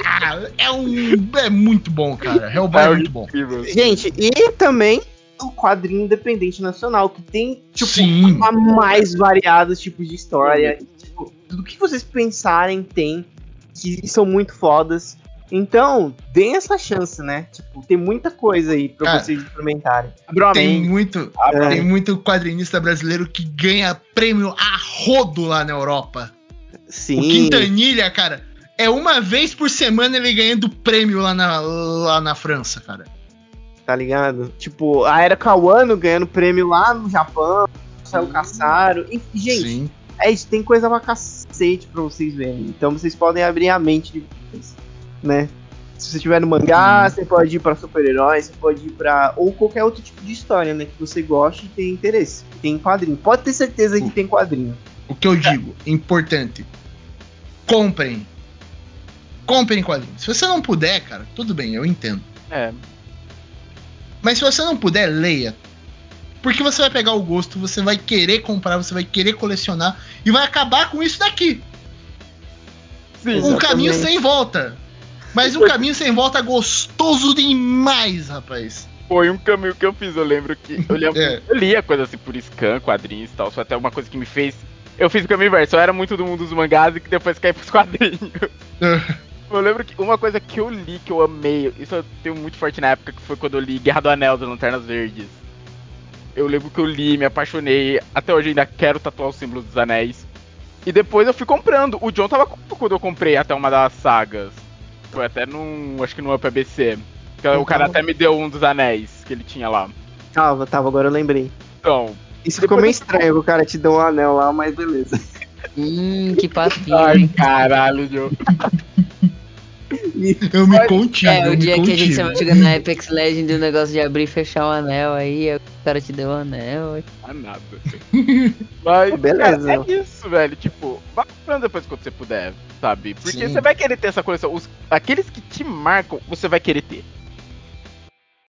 Ah, é um. É muito bom, cara. Hellboy é muito bom.
Gente, e também o quadrinho independente nacional, que tem, tipo,
Sim.
a mais variados tipos de história. Tudo que vocês pensarem tem, que são muito fodas. Então, deem essa chance, né? Tipo, tem muita coisa aí pra
Cara,
vocês experimentarem.
Tem muito,
É.
tem muito quadrinista brasileiro que ganha prêmio a rodo lá na Europa.
Sim.
O Quintanilha, cara, é uma vez por semana ele ganhando prêmio lá na, lá na França, cara.
tá ligado? Tipo, a Era Kawano ganhando prêmio lá no Japão, Marcelo Cassaro. E, gente,
Sim.
é isso, tem coisa pra cacete pra vocês verem. Então vocês podem abrir a mente de vocês, né? Se você tiver no mangá, você pode ir pra super-heróis, você pode ir pra. ou qualquer outro tipo de história, né? Que você goste e tem interesse. Tem quadrinho. Pode ter certeza que tem quadrinho.
O que eu digo, importante. Comprem. Comprem quadrinhos. Se você não puder, cara, tudo bem, eu entendo.
É.
Mas se você não puder, leia. Porque você vai pegar o gosto, você vai querer comprar, você vai querer colecionar e vai acabar com isso daqui.
Sim.
Um
Exatamente.
caminho sem volta. Mas um caminho sem volta gostoso demais, rapaz.
Foi um caminho que eu fiz, eu lembro que. Eu, lembro,
É.
eu lia coisa assim por scan, quadrinhos e tal. Foi até uma coisa que me fez. Eu fiz o caminho inverso. Eu era muito do mundo dos mangás e que depois caí pros quadrinhos. Eu lembro que uma coisa que eu li que eu amei, isso eu tenho muito forte na época, que foi quando eu li Guerra do Anel das Lanternas Verdes. Eu lembro que eu li, me apaixonei, até hoje ainda quero tatuar o símbolo dos anéis. E depois eu fui comprando. O John tava quando eu comprei até uma das sagas. Foi até num. acho que no Up ABC. Que O cara até me deu um dos anéis que ele tinha lá.
Tava, tava, agora eu lembrei.
Então.
Isso ficou meio estranho, o cara te deu um anel lá, mas beleza.
Hum, que papinho.
Ai, caralho, John.
Eu me contigo,
É,
eu
o dia que a gente
contigo.
chega na Apex Legends e o negócio de abrir e fechar o anel aí, o cara te deu o anel.
Ah, nada. Mas,
Beleza.
cara, é isso, velho. Tipo, bacana comprando depois quando você puder, sabe? Porque Sim. você vai querer ter essa coleção. Os, aqueles que te marcam, você vai querer ter.